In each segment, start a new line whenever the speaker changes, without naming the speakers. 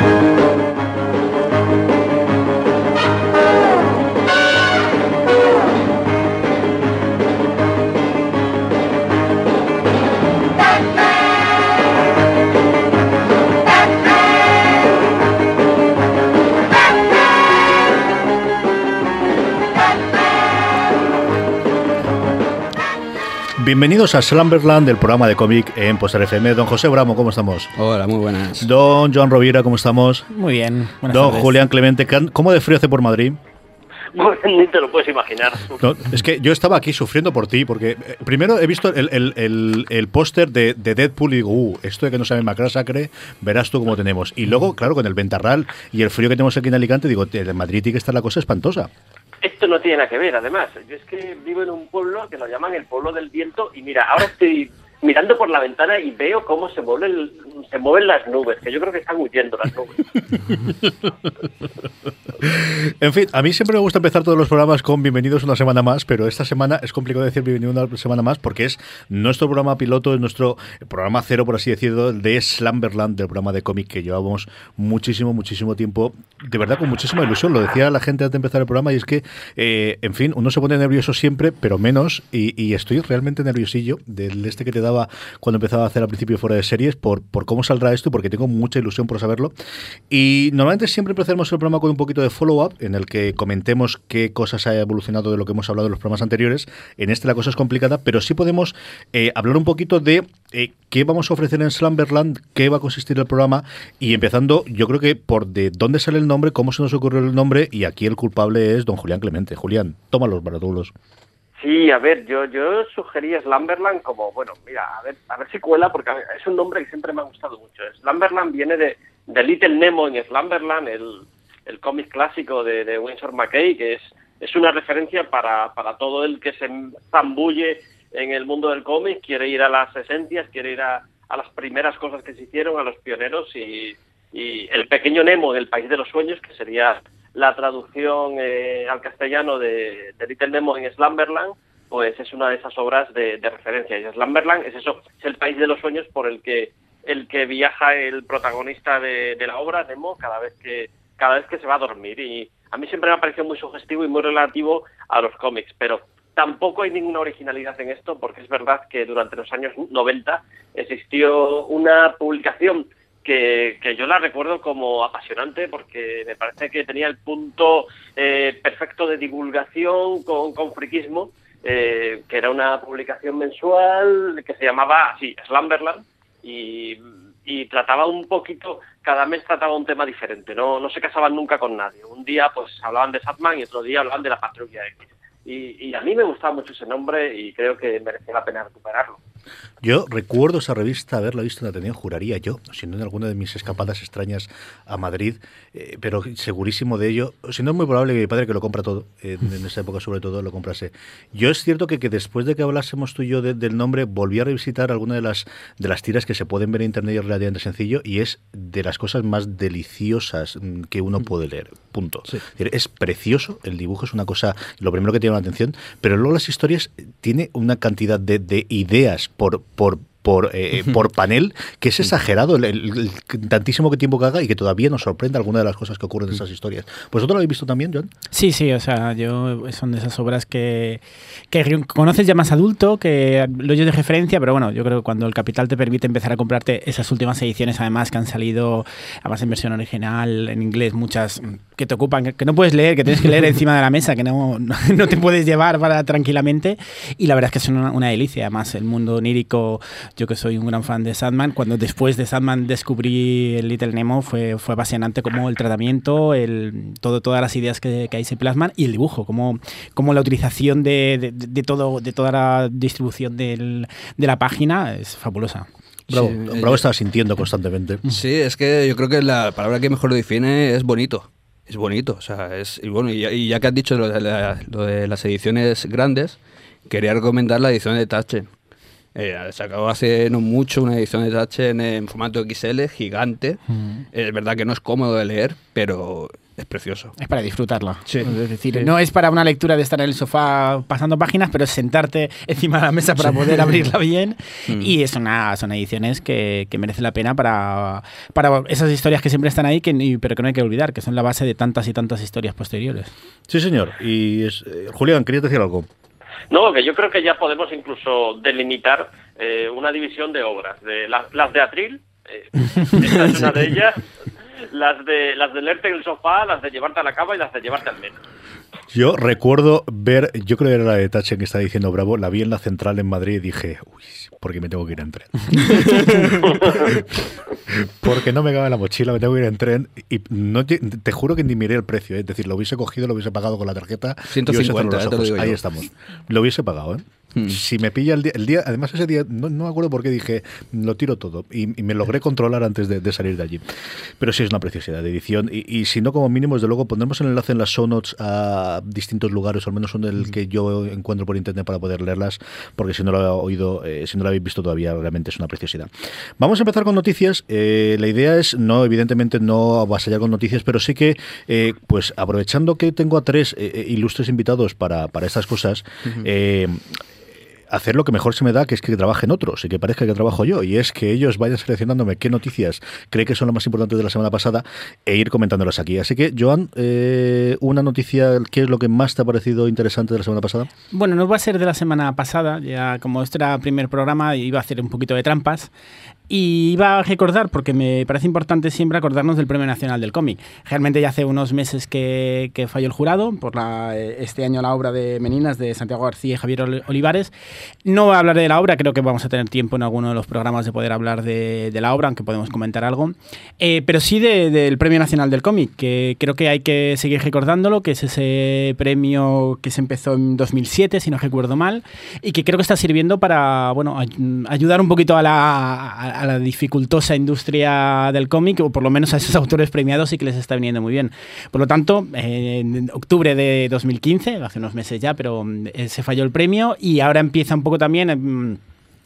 Thank you.
Bienvenidos a Slumberland, el programa de cómic en Poster FM. Don José Bramo, ¿cómo estamos?
Hola, muy buenas.
Don Joan Rovira, ¿cómo estamos?
Muy bien. buenas
Don
tardes.
Julián Clemente, ¿cómo de frío hace por Madrid?
Ni te lo puedes imaginar.
No, es que yo estaba aquí sufriendo por ti, porque eh, primero he visto el, el- el- el póster de, de Deadpool y digo, uh, esto de que no sabe Macrasacre, verás tú cómo tenemos. Y luego, claro, con el ventarral y el frío que tenemos aquí en Alicante, digo, en Madrid tiene que estar la cosa espantosa.
Esto no tiene nada que ver, además. Yo es que vivo en un pueblo que lo llaman el pueblo del viento y mira, ahora estoy mirando por la ventana y veo cómo se mueven, el- se mueven las nubes, que yo creo que están huyendo las nubes.
En fin, a mí siempre me gusta empezar todos los programas con bienvenidos una semana más, pero esta semana es complicado decir bienvenido una semana más porque es nuestro programa piloto, es nuestro programa cero, por así decirlo, de Slumberland, del programa de cómic que llevamos muchísimo, muchísimo tiempo, de verdad con muchísima ilusión. Lo decía la gente antes de empezar el programa y es que, eh, en fin, uno se pone nervioso siempre, pero menos, y, y estoy realmente nerviosillo del este que te daba cuando empezaba a hacer al principio fuera de series por, por cómo saldrá esto porque tengo mucha ilusión por saberlo. Y normalmente siempre empezaremos el programa con un poquito de follow-up en el que comentemos qué cosas ha evolucionado de lo que hemos hablado en los programas anteriores. En este la cosa es complicada, pero sí podemos eh, hablar un poquito de eh, qué vamos a ofrecer en Slumberland, qué va a consistir el programa y empezando yo creo que por de dónde sale el nombre, cómo se nos ocurrió el nombre y aquí el culpable es don Julián Clemente. Julián, toma los baratulos.
Sí, a ver, yo yo sugería Slumberland como, bueno, mira, a ver, a ver si cuela, porque es un nombre que siempre me ha gustado mucho. Slumberland viene de, de Little Nemo en Slumberland, el, el cómic clásico de, de Winsor McKay, que es, es una referencia para, para todo el que se zambulle en el mundo del cómic, quiere ir a las esencias, quiere ir a, a las primeras cosas que se hicieron, a los pioneros y, y el pequeño Nemo en el país de los sueños, que sería la traducción eh, al castellano de, de Little Nemo en Slumberland, pues es una de esas obras de, referencia. Y Slumberland es eso, es el país de los sueños por el que el que viaja el protagonista de, de la obra, Nemo, cada vez que cada vez que se va a dormir. Y a mí siempre me ha parecido muy sugestivo y muy relativo a los cómics, pero tampoco hay ninguna originalidad en esto, porque es verdad que durante los años 90 existió una publicación que, que yo la recuerdo como apasionante porque me parece que tenía el punto eh, perfecto de divulgación con, con friquismo, eh, que era una publicación mensual que se llamaba así, Slumberland, y, y trataba un poquito, cada mes trataba un tema diferente, no, no se casaban nunca con nadie. Un día pues hablaban de Satman y otro día hablaban de la Patrulla X. Y, y a mí me gustaba mucho ese nombre y creo que merecía la pena.
Yo recuerdo esa revista, haberla visto en Ateneo, juraría yo, siendo en alguna de mis escapadas extrañas a Madrid, eh, pero segurísimo de ello. Si no es muy probable que mi padre, que lo compra todo, eh, en esa época sobre todo, lo comprase. Yo es cierto que, que después de que hablásemos tú y yo de- del nombre, volví a revisitar alguna de las, de las tiras que se pueden ver en internet y es relativamente sencillo, y es de las cosas más deliciosas mm, que uno puede leer. Punto. Es precioso, el dibujo es una cosa, lo primero que tiene la atención, pero luego las historias eh, tiene una cantidad de, de ideas por, por por, eh, por panel, que es exagerado el, tantísimo que tiempo que haga y que todavía nos sorprende alguna de las cosas que ocurren en esas historias. ¿Vosotros lo habéis visto también, John?
Sí, sí, o sea, yo son de esas obras que, que conoces ya más adulto, que lo oyes de referencia, pero bueno, yo creo que cuando el capital te permite empezar a comprarte esas últimas ediciones, además que han salido, además en versión original, en inglés, muchas que te ocupan, que, no puedes leer, que tienes que leer encima de la mesa, que no, no, te puedes llevar para tranquilamente. Y la verdad es que es una, una delicia. Además, el mundo onírico, yo que soy un gran fan de Sandman, cuando después de Sandman descubrí el Little Nemo, fue, fue apasionante como el tratamiento, el, todo, todas las ideas que, que ahí se plasman y el dibujo, como, como la utilización de, de, todo, de toda la distribución del, de la página es fabulosa.
Bravo, Bravo estaba sintiendo constantemente.
Sí, es que yo creo que la palabra que mejor lo define es bonito es bonito. O sea, es, y bueno, y, ya que has dicho lo de, las ediciones grandes, quería recomendar la edición de Tachen. Eh, se acabó hace no mucho una edición de Tachen en formato XL, gigante. Mm. Es verdad que no es cómodo de leer, pero es precioso.
Es para disfrutarlo. Es decir, no es para una lectura de estar en el sofá pasando páginas, pero es sentarte encima de la mesa para poder abrirla bien. Mm. Y es una, son ediciones que, que merece la pena para, para esas historias que siempre están ahí, que, pero que no hay que olvidar, que son la base de tantas y tantas historias posteriores.
Sí, señor. Y es, eh, Julián, ¿querías decir algo?
No, que yo creo que ya podemos incluso delimitar eh, una división de obras. De las de Atril, eh, esta es una de ellas las de las de leerte en el sofá, las de llevarte a la cama y las de llevarte al metro.
Yo recuerdo ver, yo creo que era la de Tachen que está diciendo Bravo, la vi en la central en Madrid y dije, uy, porque me tengo que ir en tren. porque no me cabe la mochila, me tengo que ir en tren y no te, juro que ni miré el precio, ¿eh? es decir, lo hubiese cogido, lo hubiese pagado con la tarjeta.
150,
y ahí estamos. Lo hubiese pagado, ¿eh? Hmm. Si me pilla el día, el día, además ese día, no, me acuerdo por qué dije, lo tiro todo y, me logré controlar antes de, salir de allí. Pero sí es una preciosidad de edición y, si no, como mínimo, desde luego pondremos el enlace en las show notes a distintos lugares, al menos son el hmm. que yo encuentro por internet para poder leerlas, porque si no lo he oído, eh, si no lo habéis visto todavía, realmente es una preciosidad. Vamos a empezar con noticias. Eh, la idea es, no, evidentemente, no allá con noticias, pero sí que, eh, pues aprovechando que tengo a tres ilustres invitados para, para estas cosas, hacer lo que mejor se me da, que es que trabajen otros y que parezca que trabajo yo. Y es que ellos vayan seleccionándome qué noticias cree que son las más importantes de la semana pasada e ir comentándolas aquí. Así que, Joan, eh, una noticia, ¿qué es lo que más te ha parecido interesante de la semana pasada?
Bueno, no va a ser de la semana pasada, ya como este era el primer programa, iba a hacer un poquito de trampas. Y iba a recordar, porque me parece importante siempre acordarnos del Premio Nacional del Cómic. Realmente ya hace unos meses que, que falló el jurado por la, este año la obra de Meninas de Santiago García y Javier Olivares. No hablaré de la obra, creo que vamos a tener tiempo en alguno de los programas de poder hablar de, de la obra, aunque podemos comentar algo. Eh, pero sí del Premio Nacional del Cómic, que creo que hay que seguir recordándolo, que es ese premio que se empezó en 2007, si no recuerdo mal, y que creo que está sirviendo para bueno, ayudar un poquito a la a la dificultosa industria del cómic, o por lo menos a esos autores premiados, y que les está viniendo muy bien. Por lo tanto, en octubre de 2015, hace unos meses ya, pero eh, se falló el premio y ahora empieza un poco también em,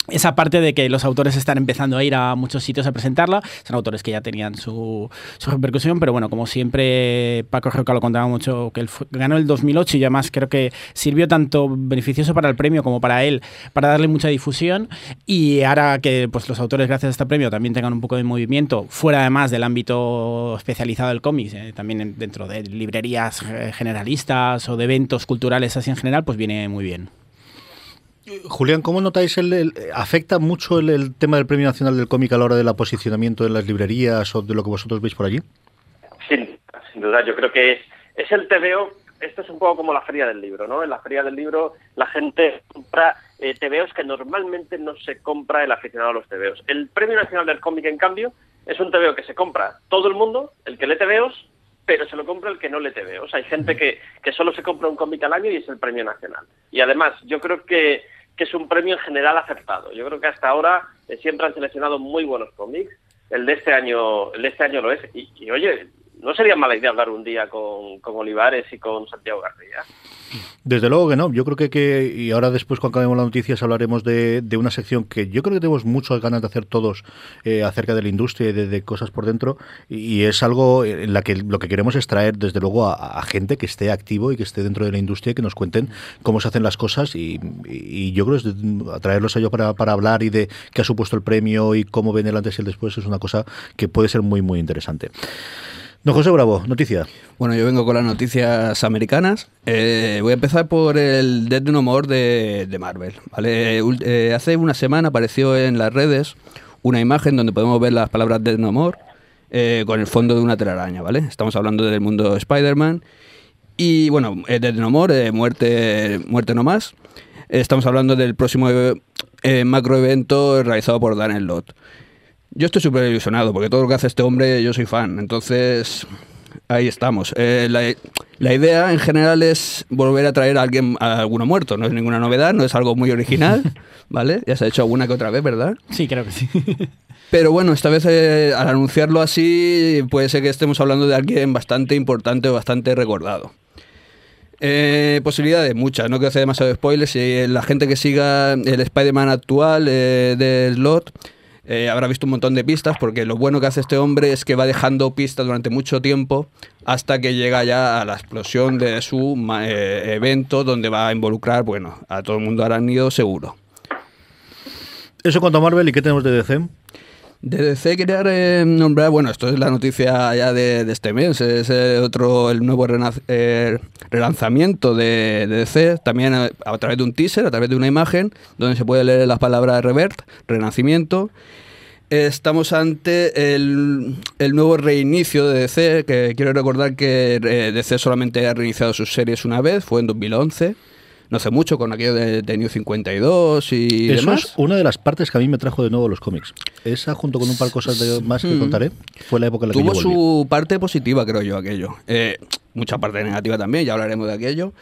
esa parte de que los autores están empezando a ir a muchos sitios a presentarla, son autores que ya tenían su, su repercusión, pero bueno, como siempre Paco Roca lo contaba mucho, que él ganó el 2008 y además creo que sirvió tanto beneficioso para el premio como para él, para darle mucha difusión y ahora que pues, los autores gracias a este premio también tengan un poco de movimiento, fuera además del ámbito especializado del cómic, eh, también dentro de librerías eh, generalistas o de eventos culturales así en general, pues viene muy bien.
Julián, ¿cómo notáis el, afecta mucho el, tema del Premio Nacional del Cómic a la hora del posicionamiento en las librerías o de lo que vosotros veis por allí?
Sin, duda, yo creo que es, es el TVO, esto es un poco como la feria del libro, ¿no? En la feria del libro la gente compra eh, TVOs que normalmente no se compra el aficionado a los TVOs. El Premio Nacional del Cómic, en cambio, es un TVO que se compra todo el mundo, el que lee TVOs, pero se lo compra el que no lee TVOs. Hay gente que, que solo se compra un cómic al año y es el Premio Nacional. Y además, yo creo que que es un premio en general acertado. Yo creo que hasta ahora eh, siempre han seleccionado muy buenos cómics. El de este año, el de este año lo es. Y, oye, no sería mala idea hablar un día con, con Olivares y con Santiago García.
Desde luego que no. Yo creo que, que y ahora después cuando acabemos las noticias hablaremos de, de, una sección que yo creo que tenemos muchas ganas de hacer todos eh, acerca de la industria y de, cosas por dentro y, es algo en la que lo que queremos es traer desde luego a, gente que esté activo y que esté dentro de la industria y que nos cuenten cómo se hacen las cosas y, yo creo que atraerlos a ellos para, para hablar y de qué ha supuesto el premio y cómo ven el antes y el después es una cosa que puede ser muy muy interesante. Don José Bravo, noticia.
Bueno, yo vengo con las noticias americanas. Eh, voy a empezar por el Dead No More de, Marvel. ¿vale? Eh, hace una semana apareció en las redes una imagen donde podemos ver las palabras Dead No More eh, con el fondo de una telaraña, ¿vale? Estamos hablando del mundo Spider-Man. Y bueno, Dead No More, muerte, muerte no más. estamos hablando del próximo macro evento realizado por Daniel Lott. Yo estoy súper ilusionado porque todo lo que hace este hombre yo soy fan. Entonces, ahí estamos. Eh, la, idea en general es volver a traer a alguien, a alguno muerto. No es ninguna novedad, no es algo muy original, ¿vale? Ya se ha hecho alguna que otra vez, ¿verdad?
Sí, creo que sí.
Pero bueno, esta vez eh, al anunciarlo así, puede ser que estemos hablando de alguien bastante importante o bastante recordado. Eh, posibilidades, muchas, no quiero hacer demasiado spoilers. Y la gente que siga el Spider-Man actual eh, del Slot eh, habrá visto un montón de pistas, porque lo bueno que hace este hombre es que va dejando pistas durante mucho tiempo hasta que llega ya a la explosión de su eh, evento donde va a involucrar, bueno, a todo el mundo arácnido seguro.
Eso cuanto a Marvel, ¿y qué tenemos de DC?
De DC quería nombrar, bueno, esto es la noticia ya de, este mes, es el otro, el nuevo eh, relanzamiento de, DC, también a, través de un teaser, a través de una imagen, donde se puede leer las palabras Revert, renacimiento. Estamos ante el, el, nuevo reinicio de DC, que quiero recordar que eh, DC solamente ha reiniciado sus series una vez, fue en 2011 no hace mucho con aquello de, New 52 y
Eso
demás.
es una de las partes que a mí me trajo de nuevo los cómics. Esa, junto con un par de cosas de, más que mm. contaré, fue la época en la
Tuvo
que
yo su parte positiva, creo yo, aquello. Eh, mucha parte negativa también, ya hablaremos de aquello.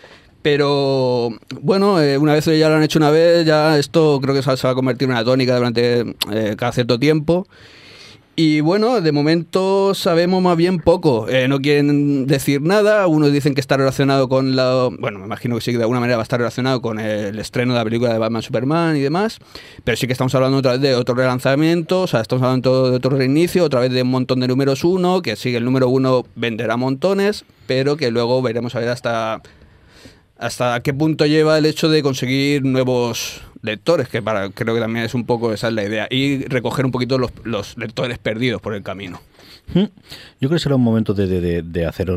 Pero bueno, eh, una vez ya lo han hecho una vez, ya esto creo que se va a convertir en una tónica durante eh, cada cierto tiempo. Y bueno, de momento sabemos más bien poco. Eh, no quieren decir nada. Unos dicen que está relacionado con la. Bueno, me imagino que sí, que de alguna manera va a estar relacionado con el estreno de la película de Batman Superman y demás. Pero sí que estamos hablando otra vez de otro relanzamiento. O sea, estamos hablando de otro reinicio, otra vez de un montón de números uno. Que sigue el número uno venderá montones, pero que luego veremos a ver hasta. hasta qué punto lleva el hecho de conseguir nuevos lectores, que para, creo que también es un poco esa es la idea, y recoger un poquito los, los lectores perdidos por el camino.
Hmm. Yo creo que será un momento de, de, hacer,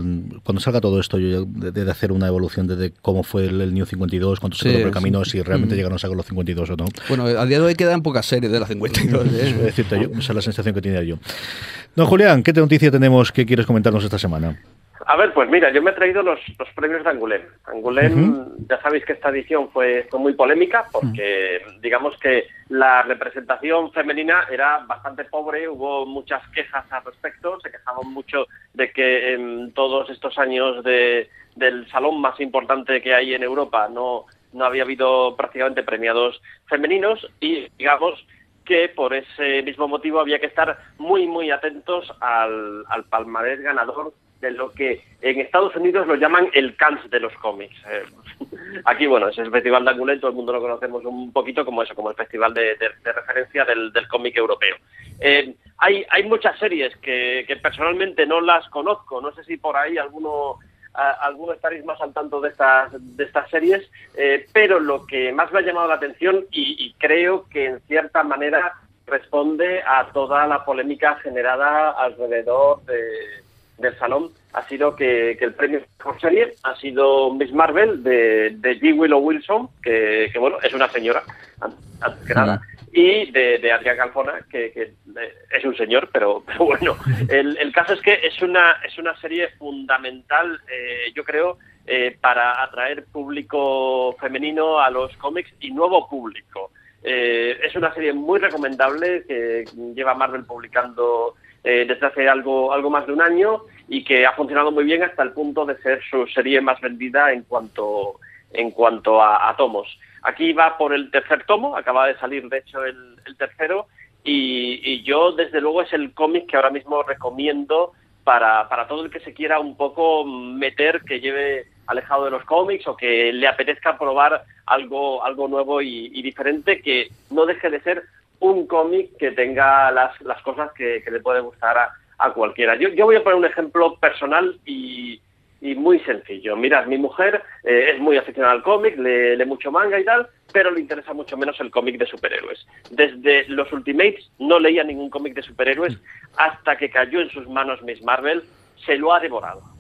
cuando salga todo esto, yo, de, hacer una evolución de, cómo fue el, New 52, cuánto se quedó por el camino, si realmente hmm. llegaron a sacar los 52 o no.
Bueno, a día de hoy quedan pocas series de las 52. ¿eh?
decirte yo, esa es la sensación que tenía yo. Don Julián, ¿qué noticia tenemos que quieres comentarnos esta semana?
A ver, pues mira, yo me he traído los, los premios de Angoulême. Angoulême, ya sabéis que esta edición fue, fue muy polémica porque digamos que la representación femenina era bastante pobre, hubo muchas quejas al respecto, se quejaban mucho de que en todos estos años de, del salón más importante que hay en Europa no, no había habido prácticamente premiados femeninos y digamos que por ese mismo motivo había que estar muy, muy atentos al, al palmarés ganador de lo que en Estados Unidos lo llaman el Cannes de los cómics. Eh, aquí, bueno, es el Festival de Angoulême, todo el mundo lo conocemos un poquito como eso, como el festival de, referencia del, cómic europeo. Eh, hay, hay muchas series que, personalmente no las conozco, no sé si por ahí alguno alguno estaréis más al tanto de estas, de estas series, eh, pero lo que más me ha llamado la atención y, creo que en cierta manera responde a toda la polémica generada alrededor de, del salón ha sido que, el premio por serie ha sido Miss Marvel de, de G. Willow Wilson, que, bueno, es una señora, antes que nada, y de, de Adrián Calfona, que, eh, es un señor, pero, bueno, el, el, caso es que es una, es una serie fundamental, eh, yo creo, eh, para atraer público femenino a los cómics y nuevo público. es una serie muy recomendable que lleva Marvel publicando eh, desde hace algo, algo más de un año y que ha funcionado muy bien hasta el punto de ser su serie más vendida en cuanto, en cuanto a, tomos. Aquí va por el tercer tomo, acaba de salir de hecho el, tercero y, yo desde luego es el cómic que ahora mismo recomiendo para, para todo el que se quiera un poco meter, que lleve alejado de los cómics o que le apetezca probar algo, algo nuevo y, diferente, que no deje de ser un cómic que tenga las, las cosas que, le puede gustar a, a cualquiera. Yo, yo voy a poner un ejemplo personal y, y muy sencillo. Mirad, mi mujer eh, es muy aficionada al cómic, lee, mucho manga y tal, pero le interesa mucho menos el cómic de superhéroes. Desde los Ultimates no leía ningún cómic de superhéroes hasta que cayó en sus manos Miss Marvel, se lo ha devorado.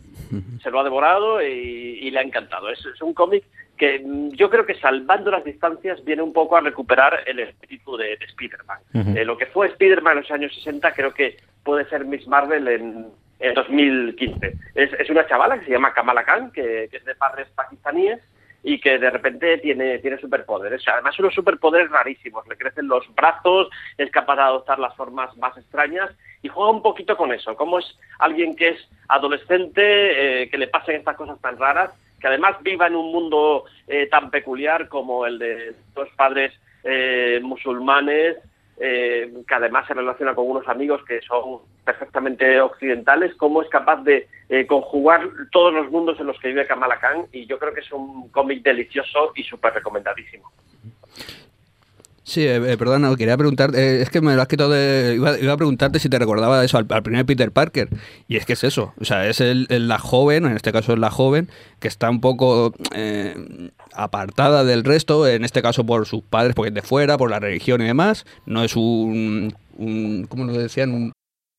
Se lo ha devorado y, le ha encantado. Es, un cómic que mm, yo creo que salvando las distancias viene un poco a recuperar el espíritu de, Spider-Man. Eh, lo que fue Spider-Man en los años 60 creo que puede ser Miss Marvel en, en 2015. Es, es, una chavala que se llama Kamala Khan, que, es de padres pakistaníes y que de repente tiene, tiene superpoderes. Además, unos superpoderes rarísimos. Le crecen los brazos, es capaz de adoptar las formas más extrañas y juega un poquito con eso. Como es alguien que es adolescente, eh, que le pasen estas cosas tan raras, que además viva en un mundo eh, tan peculiar como el de dos padres eh, musulmanes, que además se relaciona con unos amigos que son perfectamente occidentales, cómo es capaz de eh, conjugar todos los mundos en los que vive Kamala Khan y yo creo que es un cómic delicioso y súper recomendadísimo.
Sí, eh, eh perdona, quería preguntar, es que me lo has quitado de... Iba, a preguntarte si te recordaba eso al, primer Peter Parker, y es que es eso, o sea, es la joven, en este caso es la joven, que está un poco apartada del resto, en este caso por sus padres, porque es de fuera, por la religión y demás, no es un, un ¿cómo lo decían? Un,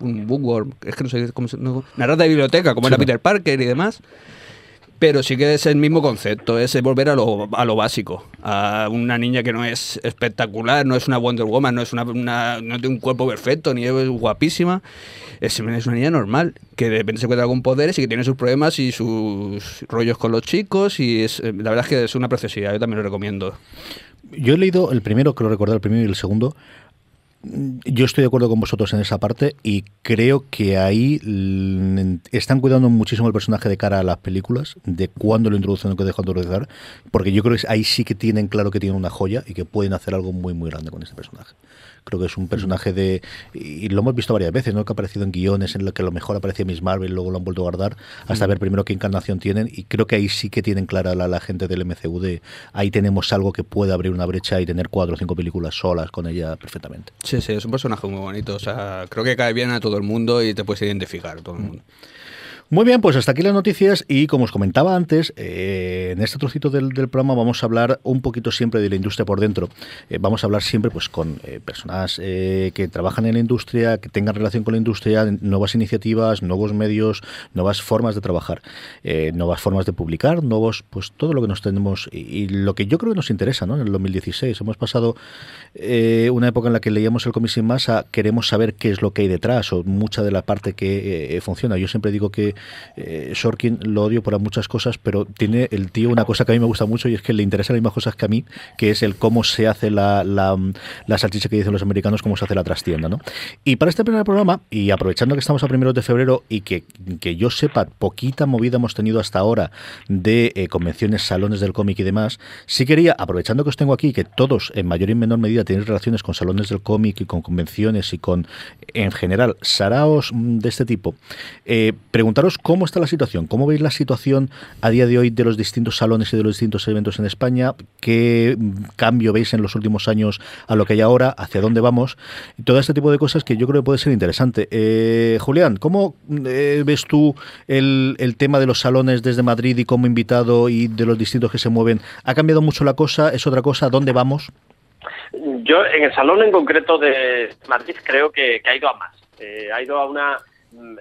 un bookworm, es que no sé cómo se, no, narrar de biblioteca, como era Peter Parker y demás. Pero sí que es el mismo concepto, es volver a lo, a lo básico. A una niña que no es espectacular, no es una Wonder Woman, no es una, no tiene un cuerpo perfecto, ni es guapísima. Es, es, una niña normal, que de repente se encuentra con poderes y que tiene sus problemas y sus rollos con los chicos. Y es, la verdad es que es una preciosidad, yo también lo recomiendo.
Yo he leído el primero, creo recordar el primero y el segundo, yo estoy de acuerdo con vosotros en esa parte y creo que ahí están cuidando muchísimo el personaje de cara a las películas, de cuándo lo introducen o que dejan de introducir, porque yo creo que ahí sí que tienen claro que tienen una joya y que pueden hacer algo muy muy grande con este personaje. Creo que es un personaje de. Y lo hemos visto varias veces, ¿no? Que ha aparecido en guiones en lo que a lo mejor aparecía Miss Marvel, luego lo han vuelto a guardar, hasta ver primero qué encarnación tienen. Y creo que ahí sí que tienen clara la, gente del MCU de ahí tenemos algo que puede abrir una brecha y tener cuatro o cinco películas solas con ella perfectamente.
Sí, sí, es un personaje muy bonito. O sea, creo que cae bien a todo el mundo y te puedes identificar todo el mundo.
Muy bien, pues hasta aquí las noticias y como os comentaba antes, eh, en este trocito del, programa vamos a hablar un poquito siempre de la industria por dentro. Eh, vamos a hablar siempre pues con eh, personas que trabajan en la industria, que tengan relación con la industria, nuevas iniciativas, nuevos medios, nuevas formas de trabajar, nuevas formas de publicar, nuevos, pues todo lo que nos tenemos y, lo que yo creo que nos interesa, ¿no? En el 2016 hemos pasado una época en la que leíamos el cómic sin masa, queremos saber qué es lo que hay detrás o mucha de la parte que funciona. Yo siempre digo que eh, Shorkin lo odio por muchas cosas, pero tiene el tío una cosa que a mí me gusta mucho y es que le interesa las mismas cosas que a mí, que es el cómo se hace la, la, la salchicha que dicen los americanos, cómo se hace la trastienda, ¿no? Y para este primer programa, y aprovechando que estamos a primeros de febrero y que, que yo sepa, poquita movida hemos tenido hasta ahora de eh, convenciones, salones del cómic y demás, sí quería, aprovechando que os tengo aquí, que todos en mayor y menor medida tenéis relaciones con salones del cómic y con convenciones y con, en general, saraos mm, de este tipo, eh, preguntaros cómo está la situación, cómo veis la situación a día de hoy de los distintos salones y de los distintos eventos en España, qué cambio veis en los últimos años a lo que hay ahora, hacia dónde vamos, y todo este tipo de cosas que yo creo que puede ser interesante. Eh, Julián, ¿cómo eh, ves tú el, el tema de los salones desde Madrid y como invitado y de los distintos que se mueven? ¿Ha cambiado mucho la cosa? ¿Es otra cosa? ¿Dónde vamos?
Yo en el salón en concreto de Madrid creo que, que ha ido a más. Eh, ha ido a una...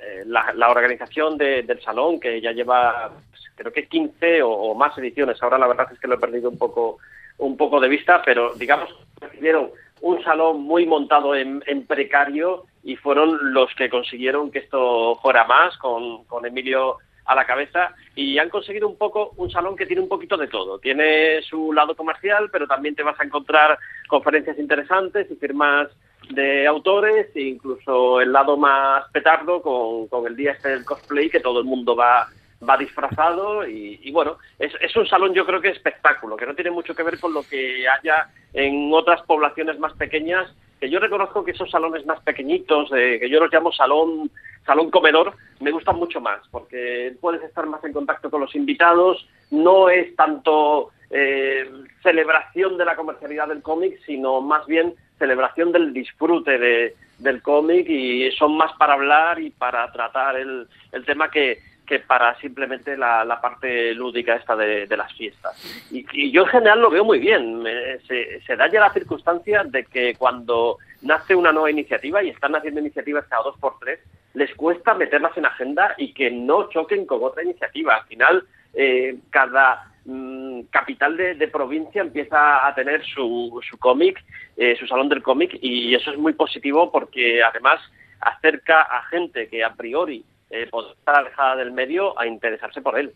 eh, La, la organización de- del salón que ya lleva pues, creo que 15 o, o más ediciones. Ahora la verdad es que lo he perdido un poco un poco de vista, pero digamos recibieron un salón muy montado en, en precario y fueron los que consiguieron que esto fuera más con, con Emilio a la cabeza y han conseguido un poco un salón que tiene un poquito de todo. Tiene su lado comercial, pero también te vas a encontrar conferencias interesantes y firmas de autores e incluso el lado más petardo con, con el día este del cosplay que todo el mundo va va disfrazado y, bueno, es, es un salón yo creo que espectáculo, que no tiene mucho que ver con lo que haya en otras poblaciones más pequeñas, que yo reconozco que esos salones más pequeñitos, eh, que yo los llamo salón, salón comedor, me gustan mucho más, porque puedes estar más en contacto con los invitados, no es tanto eh, celebración de la comercialidad del cómic, sino más bien celebración del disfrute de, del cómic y son más para hablar y para tratar el, el tema que, que para simplemente la, la parte lúdica esta de, de las fiestas. Y, y yo en general lo veo muy bien. Se da ya la circunstancia de que cuando nace una nueva iniciativa y están haciendo iniciativas cada dos por tres, les cuesta meterlas en agenda y que no choquen con otra iniciativa. Al final, eh, cada mm, capital de, provincia empieza a tener su, su cómic, eh, su salón del cómic, y eso es muy positivo porque además acerca a gente que a priori eh, podría estar alejada del medio a interesarse por él.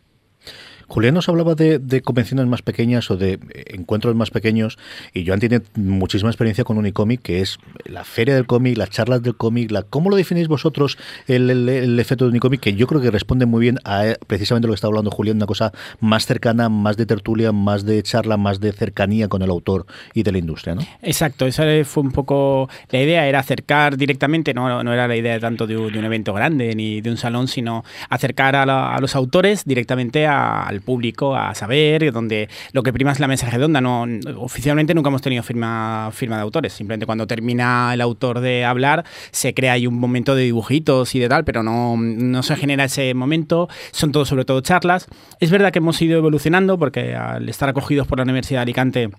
Julián nos hablaba de, de convenciones más pequeñas o de eh, encuentros más pequeños y Joan tiene muchísima experiencia con Unicomic, que es la feria del cómic, las charlas del cómic, la, ¿cómo lo definéis vosotros el, el- el efecto de Unicomic? Que yo creo que responde muy bien a eh, precisamente lo que está hablando Julián, una cosa más cercana, más de tertulia, más de charla, más de cercanía con el autor y de la industria, ¿no?
Exacto, esa fue un poco la idea, era acercar directamente, no, no era la idea tanto de un, de un evento grande ni de un salón, sino acercar a, la- a los autores directamente a- al público, a saber, donde lo que prima es la mesa redonda. No, oficialmente nunca hemos tenido firma, firma de autores, simplemente cuando termina el autor de hablar se crea ahí un momento de dibujitos y de tal, pero no, no se genera ese momento, son todo sobre todo charlas. Es verdad que hemos ido evolucionando porque al estar acogidos por la Universidad de Alicante,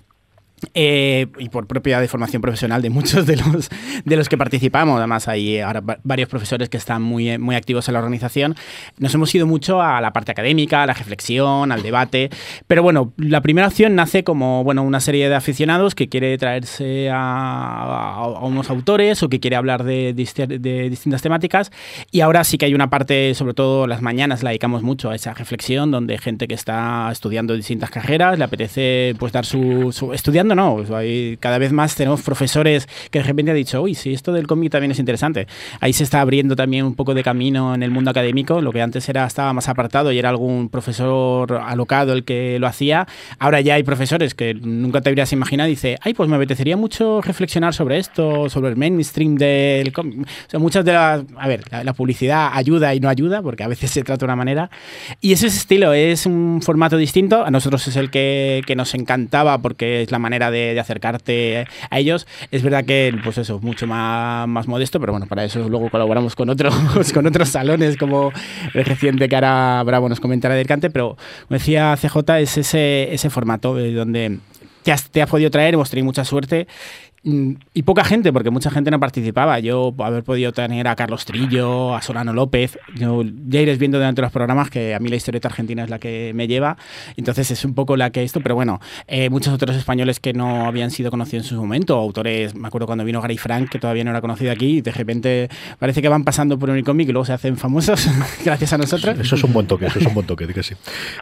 eh, y por propia de formación profesional de muchos de los, de los que participamos, además hay ahora va- varios profesores que están muy, eh, muy activos en la organización, nos hemos ido mucho a la parte académica, a la reflexión, al debate, pero bueno, la primera opción nace como bueno, una serie de aficionados que quiere traerse a, a- a unos autores o que quiere hablar de, disti- de distintas temáticas. Y ahora sí que hay una parte, sobre todo las mañanas la dedicamos mucho a esa reflexión donde gente que está estudiando distintas carreras le apetece pues dar su, su- estudiando no, pues, hay- cada vez más tenemos profesores que de repente han dicho, uy, sí, esto del cómic también es interesante. Ahí se está abriendo también un poco de camino en el mundo académico, lo que antes era estaba más apartado y era algún profesor alocado el que lo hacía. Ahora ya hay profesores que nunca te habrías imaginado y dice, ay, pues me apetecería mucho reflexionar sobre esto, sobre el mainstream del cómic. O sea, muchas de las, a ver, la, la publicidad ayuda y no ayuda, porque a veces se trata de una manera. Y es ese estilo, es un formato distinto. A nosotros es el que, que nos encantaba porque es la manera de, de acercarte a ellos. Es verdad que, pues eso, mucho más, más modesto, pero bueno, para eso luego colaboramos con otros, con otros salones, como el reciente que ahora Bravo nos comentará del cante, pero como decía CJ, es ese, ese formato eh, donde te has, te has podido traer, hemos tenido mucha suerte y poca gente, porque mucha gente no participaba. Yo haber podido tener a Carlos Trillo, a Solano López, yo, ya iréis viendo durante los programas que a mí la historieta argentina es la que me lleva, entonces es un poco la que esto, pero bueno, eh, muchos otros españoles que no habían sido conocidos en su momento, autores, me acuerdo cuando vino Gary Frank, que todavía no era conocido aquí, y de repente parece que van pasando por un cómic y luego se hacen famosos gracias a nosotros.
Eso es un buen toque, eso es un buen toque, que sí.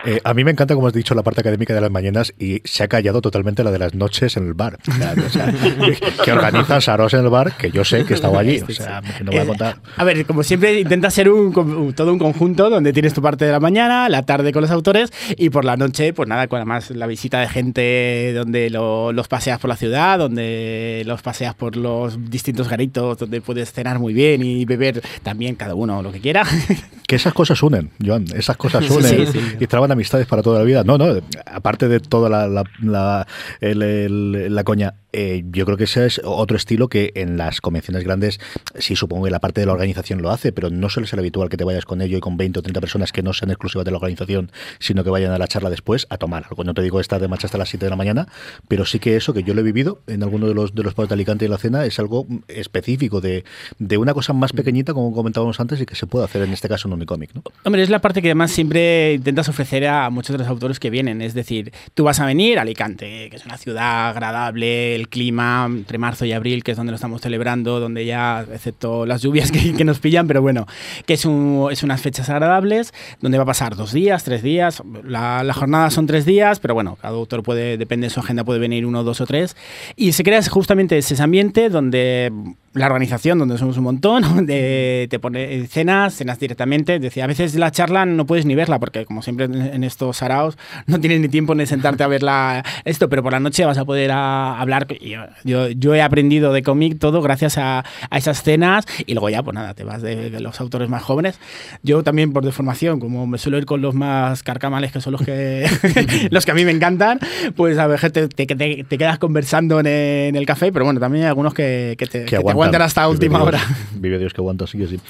Eh, a mí me encanta, como has dicho, la parte académica de las mañanas y se ha callado totalmente la de las noches en el bar. O sea, que organiza Saros en el bar, que yo sé que estaba allí. O sea, no voy a contar.
A ver, como siempre, intenta ser un, todo un conjunto donde tienes tu parte de la mañana, la tarde con los autores y por la noche, pues nada, con además la visita de gente donde los paseas por la ciudad, donde los paseas por los distintos garitos, donde puedes cenar muy bien y beber también cada uno lo que quiera.
Que esas cosas unen, Joan, esas cosas unen y traban amistades para toda la vida. No, no, aparte de toda la, la, la coña eh, yo creo que ese es otro estilo que en las convenciones grandes sí supongo que la parte de la organización lo hace, pero no suele ser habitual que te vayas con ello y con 20 o 30 personas que no sean exclusivas de la organización, sino que vayan a la charla después a tomar algo. No te digo estar de marcha hasta las 7 de la mañana, pero sí que eso que yo lo he vivido en alguno de los de los de Alicante y la cena es algo específico de, de una cosa más pequeñita, como comentábamos antes, y que se puede hacer en este caso en Unicomic. ¿no?
Hombre, es la parte que además siempre intentas ofrecer a muchos de los autores que vienen. Es decir, tú vas a venir a Alicante, que es una ciudad agradable, el clima entre marzo y abril, que es donde lo estamos celebrando, donde ya, excepto las lluvias que, nos pillan, pero bueno, que es, un, es unas fechas agradables, donde va a pasar dos días, tres días, la, la jornada son tres días, pero bueno, cada autor puede, depende de su agenda, puede venir uno, dos o tres, y se crea justamente ese ambiente donde la organización donde somos un montón, donde te pone cenas, cenas directamente. Decía, a veces la charla no puedes ni verla, porque como siempre en estos saraos no tienes ni tiempo de sentarte a verla esto, pero por la noche vas a poder hablar. Yo, yo, he aprendido de cómic todo gracias a, a, esas cenas y luego ya, pues nada, te vas de, los autores más jóvenes. Yo también por deformación, como me suelo ir con los más carcamales, que son los que, los que a mí me encantan, pues a ver, te, te, te, quedas conversando en, el café, pero bueno, también hay algunos que, que te, aguantar hasta última hora.
Vive Dios que aguanta, sí que sí.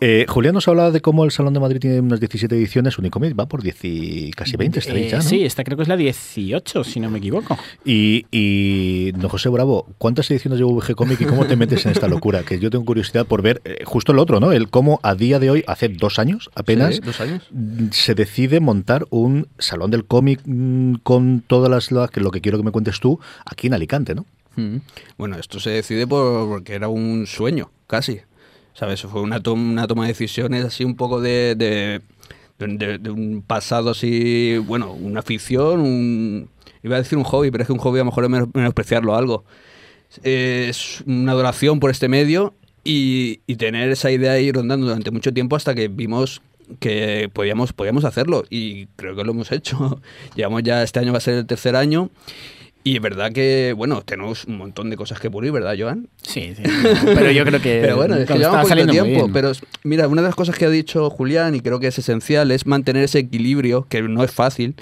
Eh, Julián nos hablaba de cómo el Salón de Madrid tiene unas 17 ediciones, Unicomic va por 10 casi 20, está
eh, Sí, esta creo que es la 18, si no me equivoco.
Y, y don José Bravo, ¿cuántas ediciones lleva VG Comic y cómo te metes en esta locura? Que yo tengo curiosidad por ver eh, justo el otro, ¿no? El cómo a día de hoy, hace dos años apenas, se decide montar un Salón del Cómic mm, con todas las... que lo que quiero que me cuentes tú, aquí en Alicante, ¿no?
Bueno, esto se decide por, porque era un sueño, casi. ¿Sabes? Fue una, una toma de decisiones así un poco de, un pasado así, bueno, una afición, un, iba a decir un hobby, pero es que un hobby a lo mejor es menospreciarlo algo. Es una adoración por este medio y, y, tener esa idea ahí rondando durante mucho tiempo hasta que vimos que podíamos, podíamos hacerlo y creo que lo hemos hecho. Llevamos ya, este año va a ser el tercer año y es verdad que, bueno, tenemos un montón de cosas que pulir, ¿verdad, Joan?
Sí, sí. pero yo creo que.
pero bueno, es que poquito tiempo. Pero mira, una de las cosas que ha dicho Julián y creo que es esencial es mantener ese equilibrio, que no es fácil,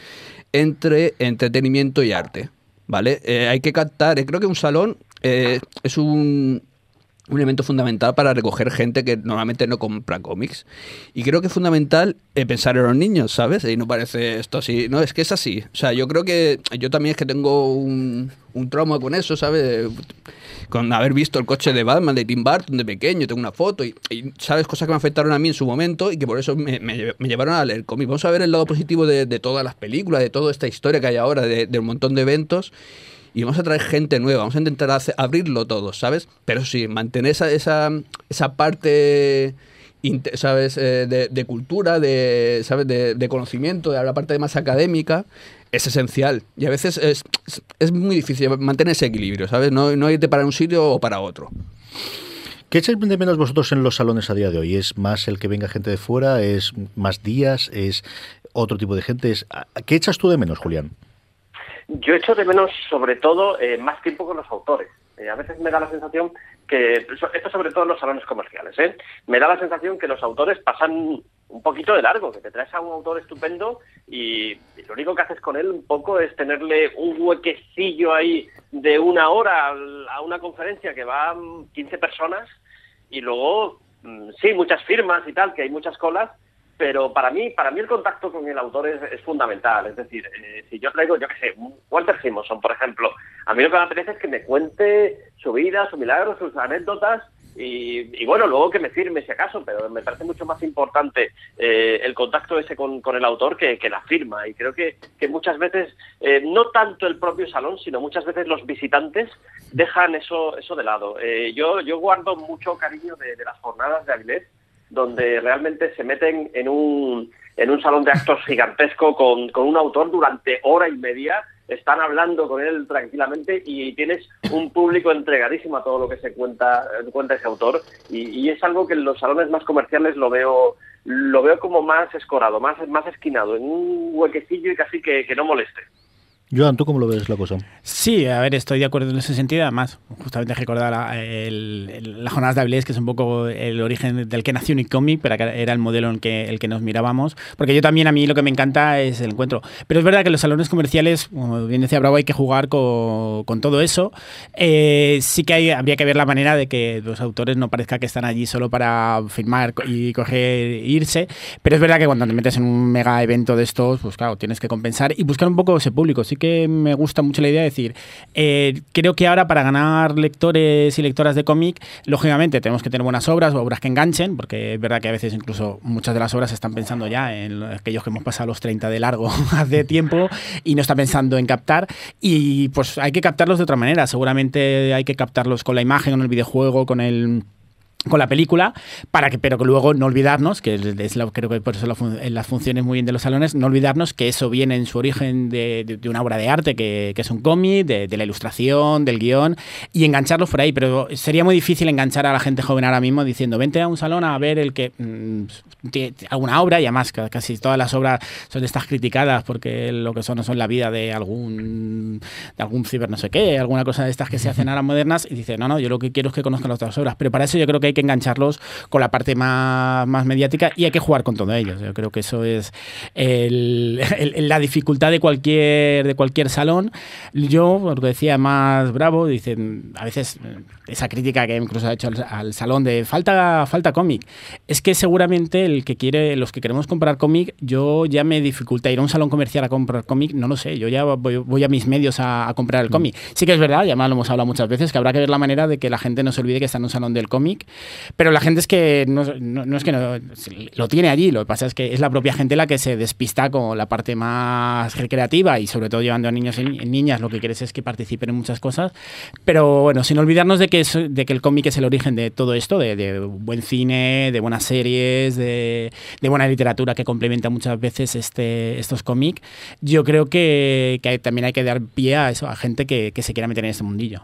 entre entretenimiento y arte. ¿Vale? Eh, hay que captar, eh, creo que un salón eh, es un, un elemento fundamental para recoger gente que normalmente no compra cómics. Y creo que es fundamental eh, pensar en los niños, ¿sabes? Y no parece esto así. No, es que es así. O sea, yo creo que yo también es que tengo un, un trauma con eso, ¿sabes? Con haber visto el coche de Batman de Tim Burton de pequeño, tengo una foto y, ¿sabes? Cosas que me afectaron a mí en su momento y que por eso me, me, llevaron a leer cómics. Vamos a ver el lado positivo de, de, todas las películas, de toda esta historia que hay ahora, de, de un montón de eventos y vamos a traer gente nueva, vamos a intentar abrirlo todo, ¿sabes? Pero sí, mantener esa, esa, esa parte... ¿sabes? Eh, de, cultura, de, ¿sabes? De, conocimiento, de la parte más académica, es esencial. Y a veces es, es, muy difícil mantener ese equilibrio, ¿sabes? No, no irte para un sitio o para otro.
¿Qué echáis de menos vosotros en los salones a día de hoy? ¿Es más el que venga gente de fuera? ¿Es más días? ¿Es otro tipo de gente? ¿Qué echas tú de menos, Julián?
Yo echo de menos, sobre todo, eh, más tiempo con los autores. Eh, a veces me da la sensación que, esto sobre todo en los salones comerciales, ¿eh? me da la sensación que los autores pasan un poquito de largo, que te traes a un autor estupendo y, lo único que haces con él un poco es tenerle un huequecillo ahí de una hora a una conferencia que van 15 personas y luego, mm, sí, muchas firmas y tal, que hay muchas colas, pero para mí, para mí el contacto con el autor es, fundamental. Es decir, eh, si yo traigo, yo qué sé, Walter Simonson, por ejemplo, a mí lo que me apetece es que me cuente su vida, su milagro, sus anécdotas y, bueno, luego que me firme si acaso, pero me parece mucho más importante eh, el contacto ese con, el autor que, la firma. Y creo que, muchas veces, eh, no tanto el propio salón, sino muchas veces los visitantes dejan eso, eso de lado. yo, yo guardo mucho cariño de, de las jornadas de Avilés donde realmente se meten en un, en un salón de actos gigantesco con, con un autor durante hora y media, están hablando con él tranquilamente y tienes un público entregadísimo a todo lo que se cuenta, cuenta ese autor y, es algo que en los salones más comerciales lo veo lo veo como más escorado, más, más esquinado, en un huequecillo y casi que no moleste.
Joan, ¿tú cómo lo ves la cosa?
Sí, a ver, estoy de acuerdo en ese sentido. Además, justamente recordar las jornadas de Avilés, que es un poco el origen del que nació Unicomic, pero era el modelo en que, el que nos mirábamos. Porque yo también, a mí lo que me encanta es el encuentro. Pero es verdad que los salones comerciales, como bien decía Bravo, hay que jugar con, todo eso. Eh, sí que hay, habría que ver la manera de que los autores no parezca que están allí solo para firmar y coger irse. Pero es verdad que cuando te metes en un mega evento de estos, pues claro, tienes que compensar y buscar un poco ese público. Sí que me gusta mucho la idea de decir, eh, creo que ahora para ganar lectores y lectoras de cómic, lógicamente tenemos que tener buenas obras, obras que enganchen, porque es verdad que a veces incluso muchas de las obras están pensando ya en aquellos que hemos pasado los 30 de largo hace tiempo y no está pensando en captar. Y pues hay que captarlos de otra manera, seguramente hay que captarlos con la imagen, con el videojuego, con el con la película, para que, pero que luego no olvidarnos, que es creo que por eso en las funciones muy bien de los salones, no olvidarnos que eso viene en su origen de, de, una obra de arte, que, que es un cómic, de, de, la ilustración, del guion, y engancharlos por ahí. Pero sería muy difícil enganchar a la gente joven ahora mismo diciendo, vente a un salón a ver el que mm, tiene alguna obra, y además casi todas las obras son de estas criticadas porque lo que son no son la vida de algún, de algún ciber no sé qué, alguna cosa de estas que se hacen ahora modernas, y dice, no, no, yo lo que quiero es que conozcan las otras obras. Pero para eso yo creo que hay que engancharlos con la parte más, más mediática y hay que jugar con todo ello. Yo creo que eso es la dificultad de cualquier, de cualquier salón. Yo, lo que decía más bravo, dicen, a veces esa crítica que incluso ha hecho al, salón de falta, falta cómic, es que seguramente el que quiere, los que queremos comprar cómic, yo ya me dificulta ir a un salón comercial a comprar cómic, no lo sé, yo ya voy, a mis medios a, comprar el mm. cómic. Sí que es verdad, ya más lo hemos hablado muchas veces, que habrá que ver la manera de que la gente no se olvide que está en un salón del cómic pero la gente es que no, es que no, lo tiene allí, lo que pasa es que es la propia gente la que se despista con la parte más recreativa y sobre todo llevando a niños y niñas, lo que quieres es que participen en muchas cosas. Pero bueno, sin olvidarnos de que, de que el cómic es el origen de todo esto, de, buen cine, de buenas series, de, buena literatura que complementa muchas veces este, estos cómics, yo creo que, también hay que dar pie a eso, a gente que, que se quiera meter en este mundillo.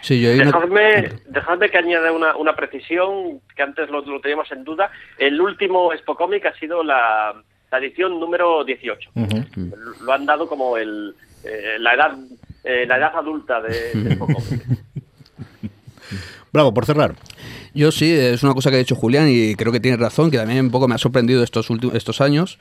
Sí, dejadme, que añada una, una, precisión que antes lo, teníamos en duda. El último Expo Comic ha sido la, edición número 18. Lo han dado como el, eh, la, edad, eh, la edad adulta de, de Expo Comic.
Bravo, por cerrar.
Yo sí, es una cosa que ha dicho Julián y creo que tiene razón, que también un poco me ha sorprendido estos últimos estos años,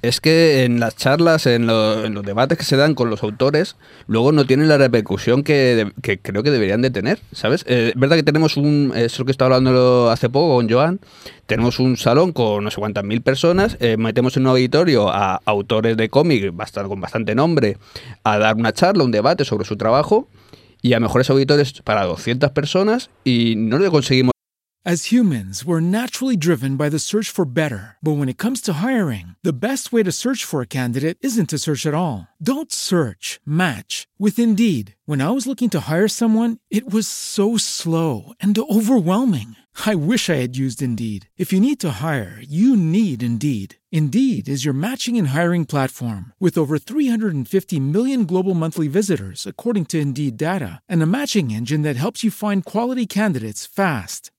es que en las charlas, en, los debates que se dan con los autores, luego no tienen la repercusión que, creo que deberían de tener, ¿sabes? Eh, verdad que tenemos un, es lo que estaba hablando hace poco con Joan, tenemos un salón con no sé cuántas mil personas, eh, metemos en un auditorio a autores de cómic con bastante nombre a dar una charla, un debate sobre su trabajo y a mejores auditores para 200 personas y no le conseguimos
As humans, we're naturally driven by the search for better. But when it comes to hiring, the best way to search for a candidate isn't to search at all. Don't search, match with Indeed. When I was looking to hire someone, it was so slow and overwhelming. I wish I had used Indeed. If you need to hire, you need Indeed. Indeed is your matching and hiring platform with over 350 million global monthly visitors, according to Indeed data, and a matching engine that helps you find quality candidates fast.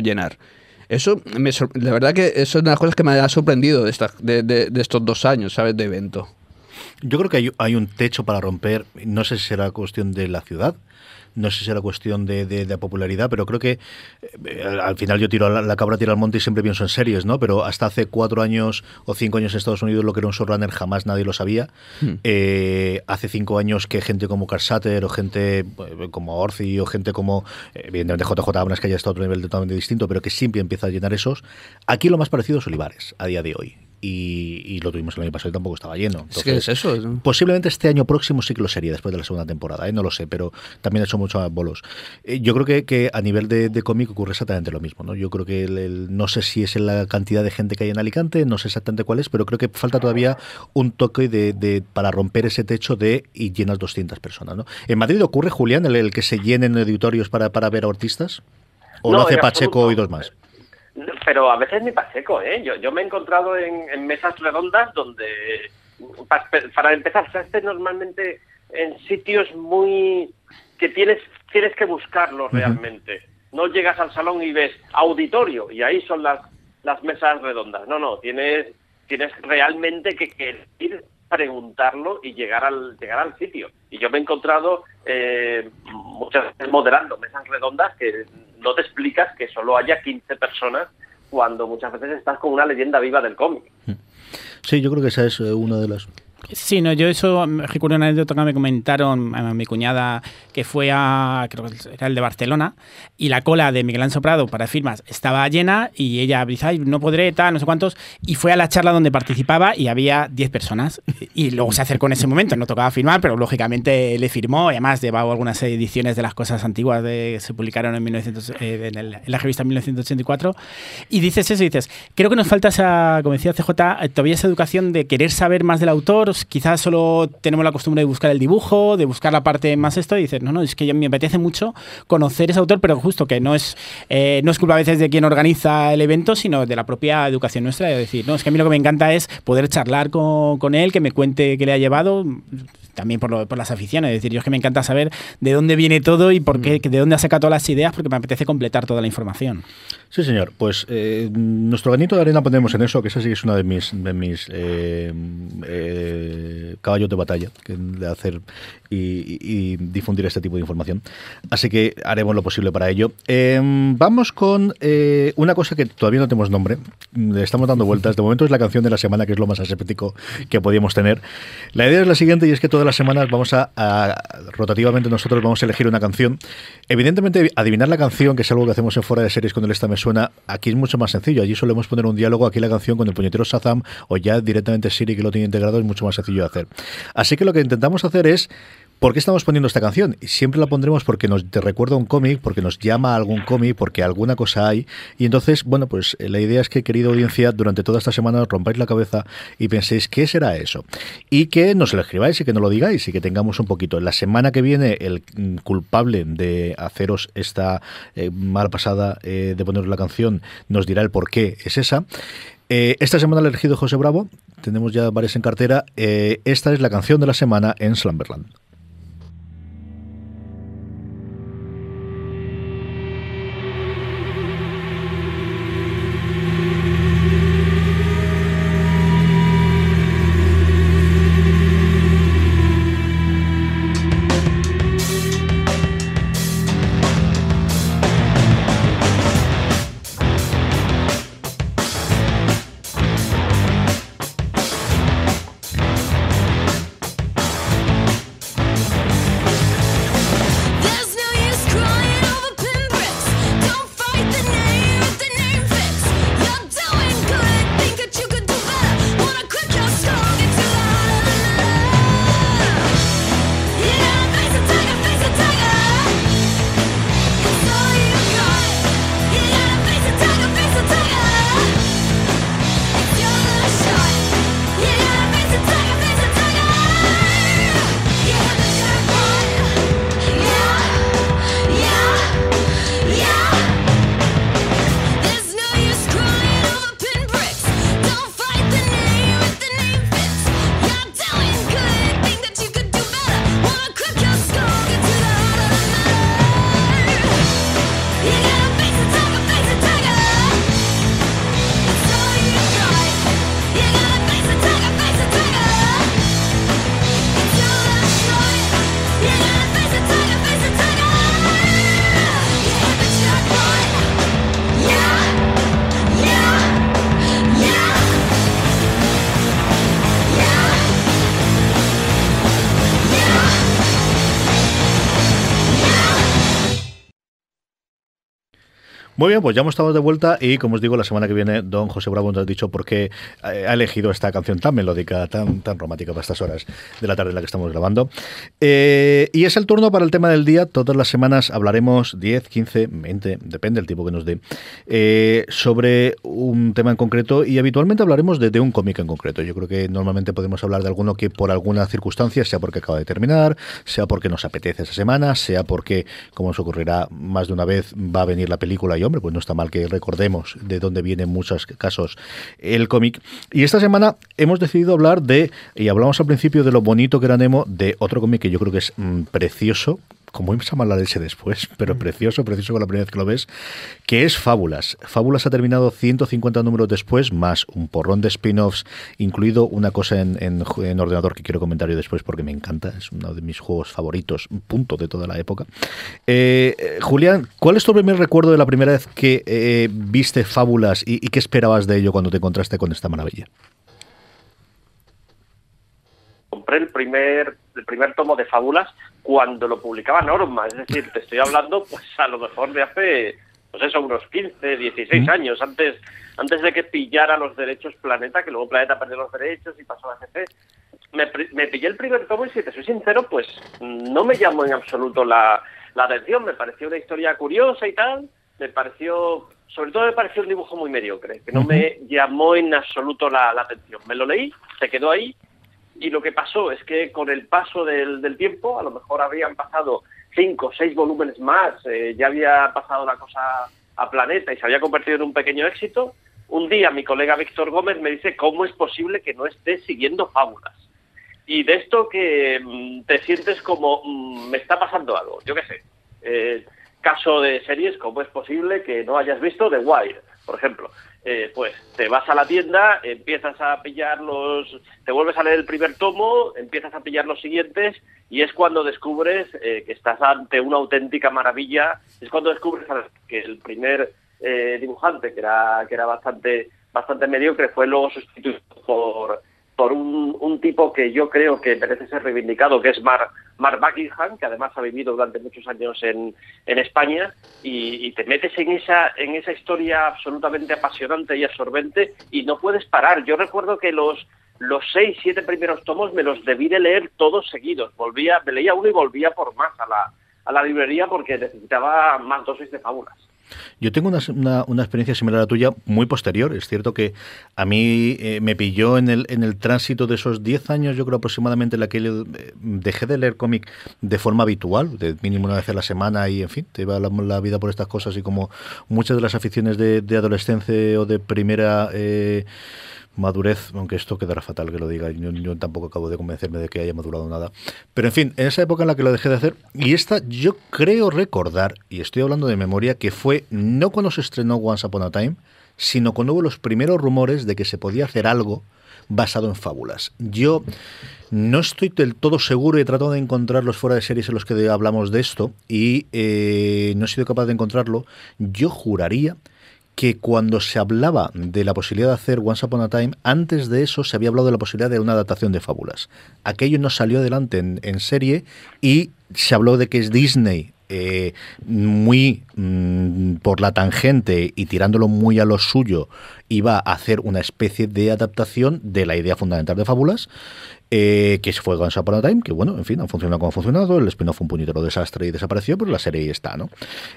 Llenar. Eso, me la verdad que eso es una de las cosas que me ha sorprendido de, esta- de, de- de estos dos años, ¿sabes? De evento.
Yo creo que hay, hay un techo para romper. No sé si será cuestión de la ciudad, no sé si será cuestión de, de- de popularidad, pero creo que eh, al, al final yo tiro la, la cabra tira al monte y siempre pienso en series, ¿no? Pero hasta hace cuatro años o cinco años en Estados Unidos lo que era un showrunner jamás nadie lo sabía. Eh, hace cinco años que gente como Carsater o gente eh, como Orci o gente como, eh, evidentemente JJ Abrams que ya está a otro nivel totalmente distinto, pero que siempre empieza a llenar esos. Aquí lo más parecido es Olivares, a día de hoy. Y, y lo tuvimos el año pasado y tampoco estaba lleno.
es que es
Entonces,
eso. es-
Posiblemente este año próximo sí que lo sería después de la segunda temporada, ¿eh? no lo sé, pero también ha hecho muchos bolos. Eh, yo creo que, que a nivel de, de cómic ocurre exactamente lo mismo. ¿no? Yo creo que el- el- no sé si es la cantidad de gente que hay en Alicante, no sé exactamente cuál es, pero creo que falta todavía un toque de, de- para romper ese techo de y llenas 200 personas. ¿no? ¿En Madrid ocurre, Julián, el, el que se llenen auditorios para, para ver a artistas? ¿O
No,
lo hace Pacheco
absoluto.
y dos más?
Pero a veces ni Pacheco, ¿eh? Yo, yo me he encontrado en, en mesas redondas donde, pa- para empezar, se hace normalmente en sitios muy... que tienes, tienes que buscarlo realmente. No llegas al salón y ves auditorio y ahí son las, las mesas redondas. No, no, tienes, tienes realmente que, que ir preguntarlo y llegar al llegar al sitio. Y yo me he encontrado eh, muchas veces moderando mesas redondas que no te explicas que solo haya 15 personas cuando muchas veces estás con una leyenda viva del cómic.
Sí, yo creo que esa es eh, una de las...
Sí, no, yo eso me recuerdo una anécdota que me comentaron a mi cuñada que fue a, creo que era el de Barcelona, y la cola de Miguel Ángel Prado para firmas estaba llena y ella dice, "Ay, no podré, tal, no sé cuántos, y fue a la charla donde participaba y había 10 personas. Y luego se acercó en ese momento, no tocaba firmar, pero lógicamente le firmó, y además llevaba algunas ediciones de las cosas antiguas de, que se publicaron en, 1900, eh, en, el- en la revista 1984. Y dices eso, y dices, creo que nos falta esa, como decía CJ, todavía esa educación de querer saber más del autor, quizás solo tenemos la costumbre de buscar el dibujo, de buscar la parte más esto, y dices, no, no, es que yo- me apetece mucho conocer ese autor, pero justo que no es, eh, no es culpa a veces de quien organiza el evento, sino de la propia educación nuestra, de decir, no, es que a mí lo que me encanta es poder charlar con, con él, que me cuente qué le ha llevado, también por, lo- por las aficiones, es decir, yo es que me encanta saber de dónde viene todo y por qué, de dónde ha sacado todas las ideas, porque me apetece completar toda la información.
Sí, señor. Pues eh, nuestro granito de arena ponemos en eso, que esa sí que es una de mis, de mis eh, eh, caballos de batalla, que de hacer y, difundir este tipo de información. Así que haremos lo posible para ello. Vamos con una cosa que todavía no tenemos nombre, le estamos dando vueltas. De momento es la canción de la semana, que es lo más aséptico que podíamos tener. La idea es la siguiente, y es que todas las semanas vamos a, a- rotativamente nosotros vamos a elegir una canción. Evidentemente, adivinar la canción, que es algo que hacemos en fuera de series cuando el esta me suena, aquí es mucho más sencillo. Allí solemos poner un diálogo, aquí la canción con el puñetero Shazam o ya directamente Siri que lo tiene integrado es mucho más sencillo de hacer. Así que lo que intentamos hacer es ¿Por qué estamos poniendo esta canción? Siempre la pondremos porque nos te recuerda un cómic, porque nos llama a algún cómic, porque alguna cosa hay. Y entonces, bueno, pues eh, la idea es que, querida audiencia, durante toda esta semana rompáis la cabeza y penséis qué será eso. Y que nos lo escribáis y que nos lo digáis y que tengamos un poquito. La semana que viene, el mm, culpable de haceros esta eh, mala pasada eh, de poneros la canción nos dirá el por qué es esa. Eh, esta semana la ha elegido José Bravo. Tenemos ya varias en cartera. Esta es la canción de la semana en Slumberland. Muy bien, pues ya hemos estado de vuelta y como os digo, la semana que viene don José Bravo nos ha dicho por qué ha elegido esta canción tan melódica, tan, tan romántica para estas horas de la tarde en la que estamos grabando. Eh, y es el turno para el tema del día. Todas las semanas hablaremos 10, 15, 20, depende del tiempo que nos dé, eh, sobre un tema en concreto y habitualmente hablaremos de, de un cómic en concreto. Yo creo que normalmente podemos hablar de alguno que por alguna circunstancia, sea porque acaba de terminar, sea porque nos apetece esa semana, sea porque, como nos ocurrirá más de una vez, va a venir la película y pues no está mal que recordemos de dónde viene en muchos casos el cómic. Y esta semana hemos decidido hablar de, y hablamos al principio de lo bonito que era Nemo, de otro cómic que yo creo que es mm, precioso, como a mal la leche después, pero precioso, precioso con la primera vez que lo ves, que es Fábulas. Fábulas ha terminado 150 números después, más un porrón de spin-offs, incluido una cosa en, en, ordenador que quiero comentar yo después porque me encanta, es uno de mis juegos favoritos, punto de toda la época. Eh, eh, Julián, ¿cuál es tu primer recuerdo de la primera vez que eh, viste Fábulas y, y qué esperabas de ello cuando te encontraste con esta maravilla?
Compré el primer, el primer tomo de fábulas cuando lo publicaba Norma. Es decir, te estoy hablando, pues a lo mejor de hace, pues eso, unos 15, 16 años, antes, antes de que pillara los derechos Planeta, que luego Planeta perdió los derechos y pasó a CC. Me, me pillé el primer tomo y si te soy sincero, pues no me llamó en absoluto la, la atención. Me pareció una historia curiosa y tal. Me pareció, sobre todo me pareció un dibujo muy mediocre, que no me llamó en absoluto la, la atención. Me lo leí, se quedó ahí y lo que pasó es que con el paso del, tiempo, a lo mejor habrían pasado cinco, o seis volúmenes más, eh, ya había pasado la cosa a Planeta y se había convertido en un pequeño éxito. Un día mi colega Víctor Gómez me dice, ¿cómo es posible que no estés siguiendo fábulas? Y de esto que mm, te sientes como, mm, me está pasando algo, yo qué sé. Eh, caso de series, ¿cómo es posible que no hayas visto The Wire, por ejemplo? Eh, pues te vas a la tienda, empiezas a pillar los, te vuelves a leer el primer tomo, empiezas a pillar los siguientes y es cuando descubres eh, que estás ante una auténtica maravilla, es cuando descubres que el primer eh, dibujante, que era, que era bastante, bastante mediocre, fue luego sustituido por por un, un, tipo que yo creo que merece ser reivindicado, que es Mark, Mark Buckingham, que además ha vivido durante muchos años en, en España, y, y, te metes en esa, en esa historia absolutamente apasionante y absorbente y no puedes parar. Yo recuerdo que los, los seis, siete primeros tomos me los debí de leer todos seguidos. Volvía, me leía uno y volvía por más a la, a la librería porque necesitaba más dosis de fábulas.
Yo tengo una, una, experiencia similar a la tuya, muy posterior. Es cierto que a mí eh, me pilló en el, en el tránsito de esos 10 años, yo creo aproximadamente, en la que eh, dejé de leer cómic de forma habitual, de mínimo una vez a la semana y, en fin, te iba la, vida por estas cosas y como muchas de las aficiones de, de adolescencia o de primera... Eh, madurez, aunque esto quedará fatal que lo diga, yo, yo, tampoco acabo de convencerme de que haya madurado nada. Pero en fin, en esa época en la que lo dejé de hacer, y esta yo creo recordar, y estoy hablando de memoria, que fue no cuando se estrenó Once Upon a Time, sino cuando hubo los primeros rumores de que se podía hacer algo basado en fábulas. Yo no estoy del todo seguro y he tratado de encontrar los fuera de series en los que hablamos de esto y eh, no he sido capaz de encontrarlo. Yo juraría que cuando se hablaba de la posibilidad de hacer Once Upon a Time, antes de eso se había hablado de la posibilidad de una adaptación de fábulas. Aquello no salió adelante en, serie y se habló de que es Disney eh, muy mm, por la tangente y tirándolo muy a lo suyo, iba a hacer una especie de adaptación de la idea fundamental de Fábulas eh, que fue Once Upon a Time, que bueno, en fin, ha funcionado como ha funcionado, el spin-off fue un puñetero desastre y desapareció, pero la serie ahí está, ¿no?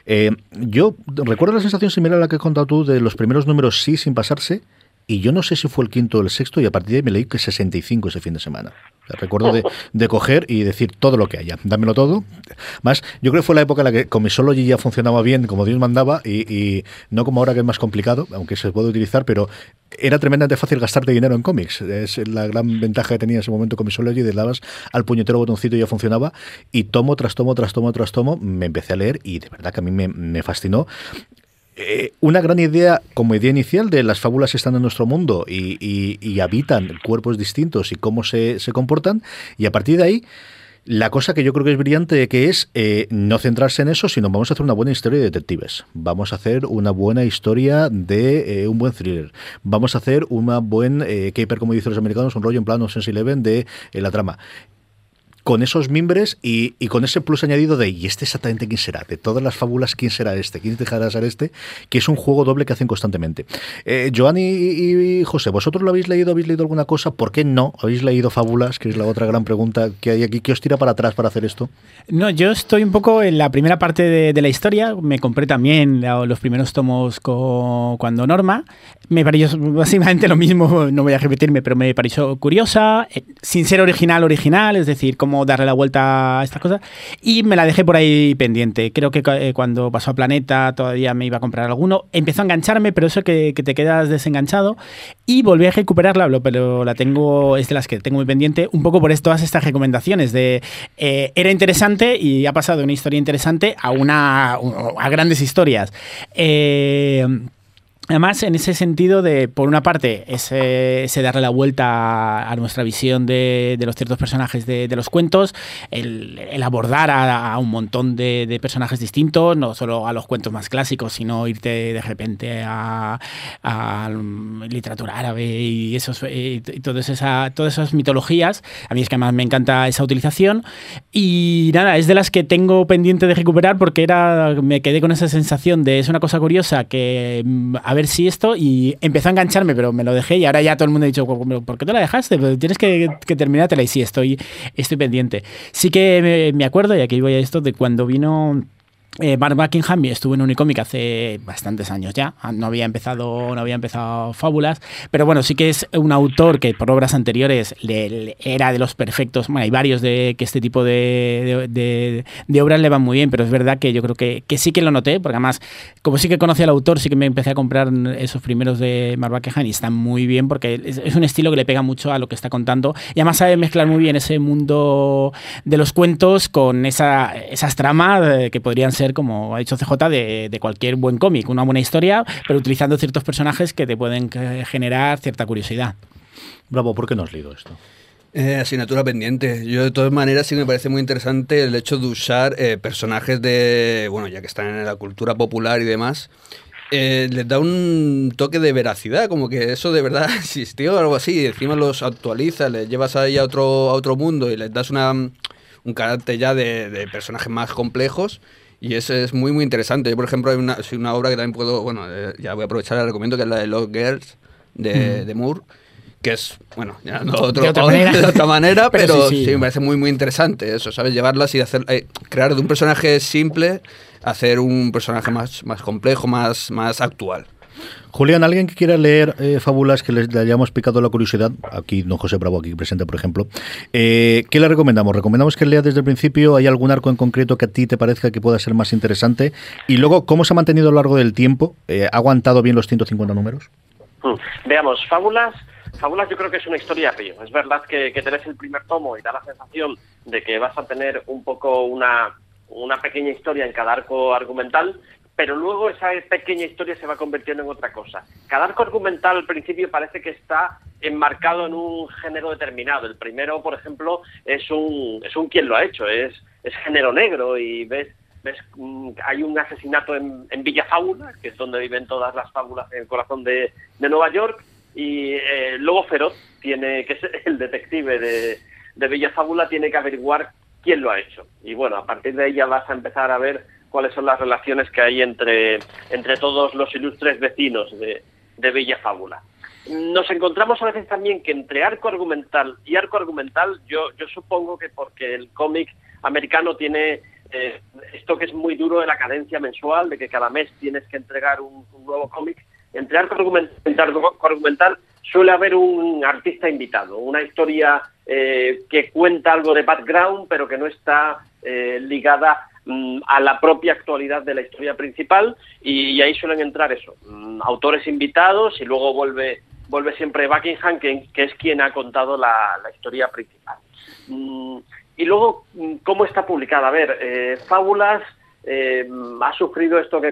Eh, yo recuerdo la sensación similar a la que has contado tú de los primeros números sí sin pasarse, y yo no sé si fue el quinto o el sexto, y a partir de ahí me leí que 65 ese fin de semana. recuerdo de, de, coger y decir todo lo que haya, dámelo todo. Más, yo creo que fue la época en la que Comisology ya funcionaba bien, como Dios mandaba, y, y, no como ahora que es más complicado, aunque se puede utilizar, pero era tremendamente fácil gastarte dinero en cómics. Es la gran ventaja que tenía en ese momento Comisology, de dabas al puñetero botoncito y ya funcionaba, y tomo tras tomo, tras tomo, tras tomo, me empecé a leer, y de verdad que a mí me, me fascinó. Eh, una gran idea como idea inicial de las fábulas están en nuestro mundo y, y, habitan cuerpos distintos y cómo se, comportan. Y a partir de ahí, la cosa que yo creo que es brillante que es eh, no centrarse en eso, sino vamos a hacer una buena historia de detectives. Vamos a hacer una buena historia de eh, un buen thriller. Vamos a hacer una buen caper, como dicen los americanos, un rollo en plano Sense Eleven de la trama con esos mimbres y, con ese plus añadido de, ¿y este exactamente quién será? De todas las fábulas, ¿quién será este? ¿Quién dejará ser este? Que es un juego doble que hacen constantemente. Eh, Joan y, José, ¿vosotros lo habéis leído? ¿Habéis leído alguna cosa? ¿Por qué no? ¿Habéis leído fábulas? Que es la otra gran pregunta que hay aquí. ¿Qué os tira para atrás para hacer esto?
No, yo estoy un poco en la primera parte de, la historia. Me compré también los primeros tomos cuando Norma. Me pareció básicamente lo mismo, no voy a repetirme, pero me pareció curiosa, eh, sin ser original, original, es decir, darle la vuelta a estas cosas. Y me la dejé por ahí pendiente. Creo que eh, cuando pasó a Planeta todavía me iba a comprar alguno. Empezó a engancharme, pero eso que, que te quedas desenganchado. Y volví a recuperarla, pero la tengo, es de las que tengo muy pendiente, un poco por todas estas recomendaciones de eh, era interesante y ha pasado de una historia interesante a una a grandes historias. Eh, Además, en ese sentido de, por una parte, ese, darle la vuelta a, nuestra visión de, los ciertos personajes de, los cuentos, el, abordar a, un montón de, personajes distintos, no solo a los cuentos más clásicos, sino irte de repente a, literatura árabe y, esos, y todas, esa, todas esas mitologías. A mí es que además me encanta esa utilización. Y nada, es de las que tengo pendiente de recuperar porque era me quedé con esa sensación de es una cosa curiosa que ver si esto, y empezó a engancharme, pero me lo dejé y ahora ya todo el mundo ha dicho, ¿por qué te la dejaste? Pues tienes que, que terminártela y sí, estoy, estoy pendiente. Sí que me, me acuerdo, y aquí voy a esto, de cuando vino eh, Mark Buckingham estuvo en Unicomic hace bastantes años ya, ah, no había empezado, no había empezado fábulas, pero bueno, sí que es un autor que por obras anteriores era de los perfectos, bueno, hay varios de que este tipo de, de, obras le van muy bien, pero es verdad que yo creo que, que, sí que lo noté, porque además, como sí que conocía al autor, sí que me empecé a comprar esos primeros de Mark Buckingham y están muy bien, porque es, un estilo que le pega mucho a lo que está contando, y además sabe mezclar muy bien ese mundo de los cuentos con esa, esas tramas eh, que podrían ser como ha dicho CJ, de, cualquier buen cómic, una buena historia, pero utilizando ciertos personajes que te pueden generar cierta curiosidad.
Bravo, ¿por qué no has leído esto?
Eh, asignatura pendiente. Yo de todas maneras sí me parece muy interesante el hecho de usar eh, personajes de, bueno, ya que están en la cultura popular y demás, eh, les da un toque de veracidad, como que eso de verdad existió o algo así, y encima los actualizas, les llevas ahí a otro, a otro mundo y les das una, un carácter ya de, de personajes más complejos y eso es muy, muy interesante. Yo, por ejemplo, hay una, una obra que también puedo, bueno, eh, ya voy a aprovechar, la recomiendo, que es la de Lost Girls de, mm. de Moore, que es, bueno, ya no otro, de, otra manera, pero, sí, me parece muy, muy interesante eso, ¿sabes? Llevarlas y hacer, eh, crear de un personaje simple, hacer un personaje más, más complejo, más, más actual.
Julián, ¿alguien que quiera leer eh, fábulas que le hayamos picado la curiosidad? Aquí, don José Bravo, aquí presente, por ejemplo. Eh, ¿Qué le recomendamos? ¿Recomendamos que lea desde el principio? ¿Hay algún arco en concreto que a ti te parezca que pueda ser más interesante? Y luego, ¿cómo se ha mantenido a lo largo del tiempo? Eh, ¿Ha aguantado bien los 150 números?
Hmm. Veamos, fábulas Fábulas yo creo que es una historia río. Es verdad que, que tenés el primer tomo y da la sensación de que vas a tener un poco una, una pequeña historia en cada arco argumental, pero luego esa pequeña historia se va convirtiendo en otra cosa. Cada arco argumental al principio parece que está enmarcado en un género determinado. El primero, por ejemplo, es un, es un quien lo ha hecho, es, es género negro y ves, ves mm, hay un asesinato en, en Villa Fábula, que es donde viven todas las fábulas en el corazón de, de Nueva York, y eh, Lobo Feroz, tiene, que es el detective de, de Villa Fábula, tiene que averiguar quién lo ha hecho. Y bueno, a partir de ahí ya vas a empezar a ver cuáles son las relaciones que hay entre, entre todos los ilustres vecinos de, de Bella Fábula. Nos encontramos a veces también que entre arco argumental y arco argumental, yo, yo supongo que porque el cómic americano tiene eh, esto que es muy duro de la cadencia mensual, de que cada mes tienes que entregar un, nuevo cómic, entre arco argumental arco argumental suele haber un artista invitado, una historia eh, que cuenta algo de background, pero que no está eh, ligada a la propia actualidad de la historia principal y, ahí suelen entrar eso, mm, autores invitados y luego vuelve, vuelve siempre Buckingham, que, es quien ha contado la, historia principal. Mm, y luego, ¿cómo está publicada? A ver, eh, Fábulas eh, ha sufrido esto que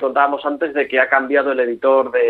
Contábamos antes de que ha cambiado el editor de,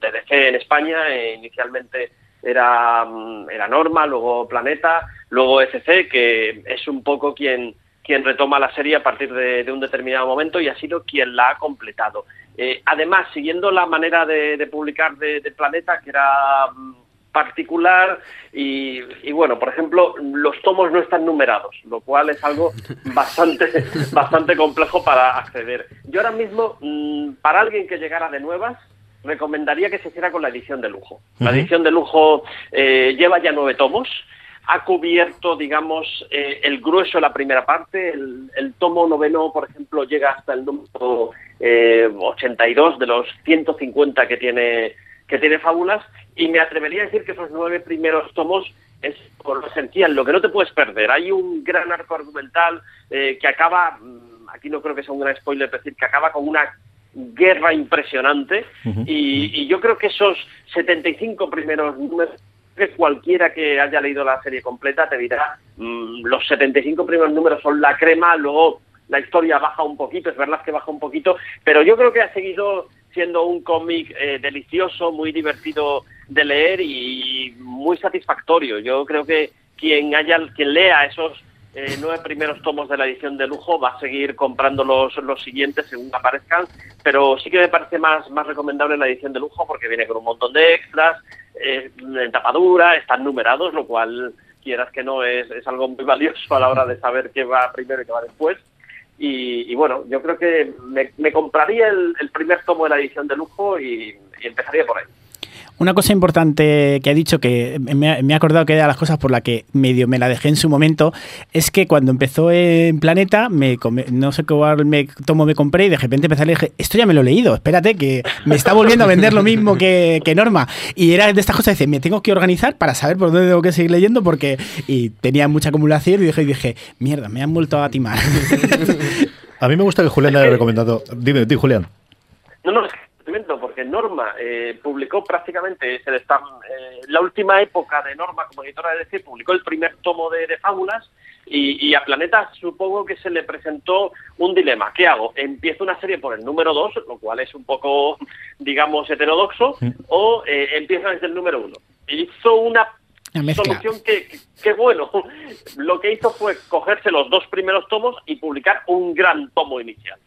de DC en España. Eh, inicialmente era, mm, era Norma, luego Planeta, luego FC, que es un poco quien, quien retoma la serie a partir de, un determinado momento y ha sido quien la ha completado. Eh, además, siguiendo la manera de, publicar de, de, Planeta, que era mm, particular y, y, bueno, por ejemplo, los tomos no están numerados, lo cual es algo bastante, bastante complejo para acceder. Yo ahora mismo, mmm, para alguien que llegara de nuevas, recomendaría que se hiciera con la edición de lujo. La edición de lujo eh, lleva ya nueve tomos, ha cubierto, digamos, eh, el grueso de la primera parte. El, el, tomo noveno, por ejemplo, llega hasta el número eh, 82 de los 150 que tiene, que tiene Fábulas. Y me atrevería a decir que esos nueve primeros tomos es por lo esencial, lo que no te puedes perder. Hay un gran arco argumental eh, que acaba, mm, aquí no creo que sea un gran spoiler decir, que acaba con una guerra impresionante. Uh -huh. y, y yo creo que esos 75 primeros números que cualquiera que haya leído la serie completa te dirá mmm, los 75 primeros números son la crema, luego la historia baja un poquito, es verdad que baja un poquito, pero yo creo que ha seguido siendo un cómic eh, delicioso, muy divertido de leer y muy satisfactorio. Yo creo que quien haya quien lea esos eh, nueve primeros tomos de la edición de lujo va a seguir comprando los, los siguientes según aparezcan, pero sí que me parece más, más recomendable la edición de lujo porque viene con un montón de extras, eh, en tapadura, están numerados, lo cual quieras que no es, es algo muy valioso a la hora de saber qué va primero y qué va después. Y, y, bueno, yo creo que me, me compraría el, primer tomo de la edición de lujo y empezaría por ahí.
Una cosa importante que ha dicho, que me, me, he acordado que era de las cosas por las que medio me la dejé en su momento, es que cuando empezó en Planeta, me come, no sé cuál me tomo me compré y de repente empecé a leer, dije, esto ya me lo he leído, espérate, que me está volviendo a vender lo mismo que, que Norma. Y era de estas cosas, dice, me tengo que organizar para saber por dónde tengo que seguir leyendo porque y tenía mucha acumulación y dije, y dije mierda, me han vuelto a timar.
a mí me gusta que Julián haya recomendado. Dime, dime, Julián.
No, no, porque Norma eh, publicó prácticamente se está, eh, la última época de Norma como editora de DC, publicó el primer tomo de, de fábulas y, y, a Planeta supongo que se le presentó un dilema. ¿Qué hago? ¿Empiezo una serie por el número 2, lo cual es un poco, digamos, heterodoxo, sí. o eh, empiezo desde el número 1? Hizo una solución que, que, que, bueno, lo que hizo fue cogerse los dos primeros tomos y publicar un gran tomo inicial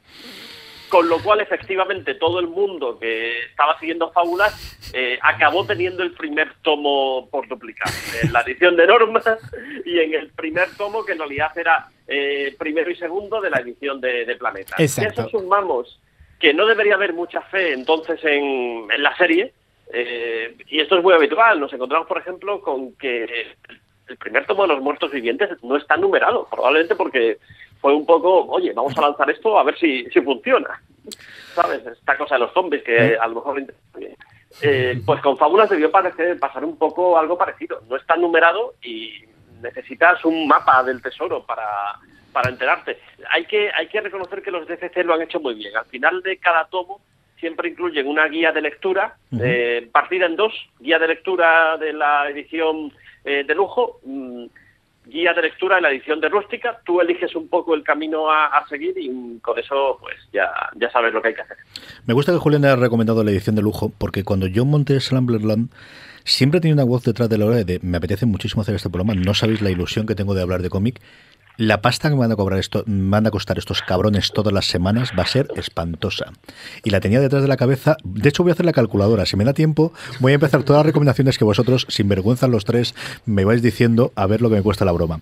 con lo cual efectivamente todo el mundo que estaba siguiendo fábulas eh, acabó teniendo el primer tomo por duplicar, en la edición de normas y en el primer tomo que en realidad era eh, primero y segundo de la edición de, de Planeta.
Exacto.
eso sumamos que no debería haber mucha fe entonces en, en la serie, eh, y esto es muy habitual, nos encontramos por ejemplo con que el primer tomo de los muertos vivientes no está numerado, probablemente porque fue un poco, oye, vamos a lanzar esto a ver si, si funciona. ¿Sabes? Esta cosa de los zombies que a lo mejor... Eh, pues con Fábulas debió parecer, pasar un poco algo parecido. No está numerado y necesitas un mapa del tesoro para, para enterarte. Hay que, hay que reconocer que los DCC lo han hecho muy bien. Al final de cada tomo siempre incluyen una guía de lectura, uh -huh. eh, partida en dos, guía de lectura de la edición eh, de lujo, mmm, guía de lectura en la edición de rústica, tú eliges un poco el camino a, seguir y con eso pues ya, ya sabes lo que hay que hacer.
Me gusta que Julián haya recomendado la edición de lujo, porque cuando yo monté Slumberland siempre tenía una voz detrás de la hora de me apetece muchísimo hacer este programa, no sabéis la ilusión que tengo de hablar de cómic, la pasta que me van a cobrar esto, van a costar estos cabrones todas las semanas va a ser espantosa. Y la tenía detrás de la cabeza. De hecho, voy a hacer la calculadora. Si me da tiempo, voy a empezar todas las recomendaciones que vosotros, sin vergüenza los tres, me vais diciendo a ver lo que me cuesta la broma.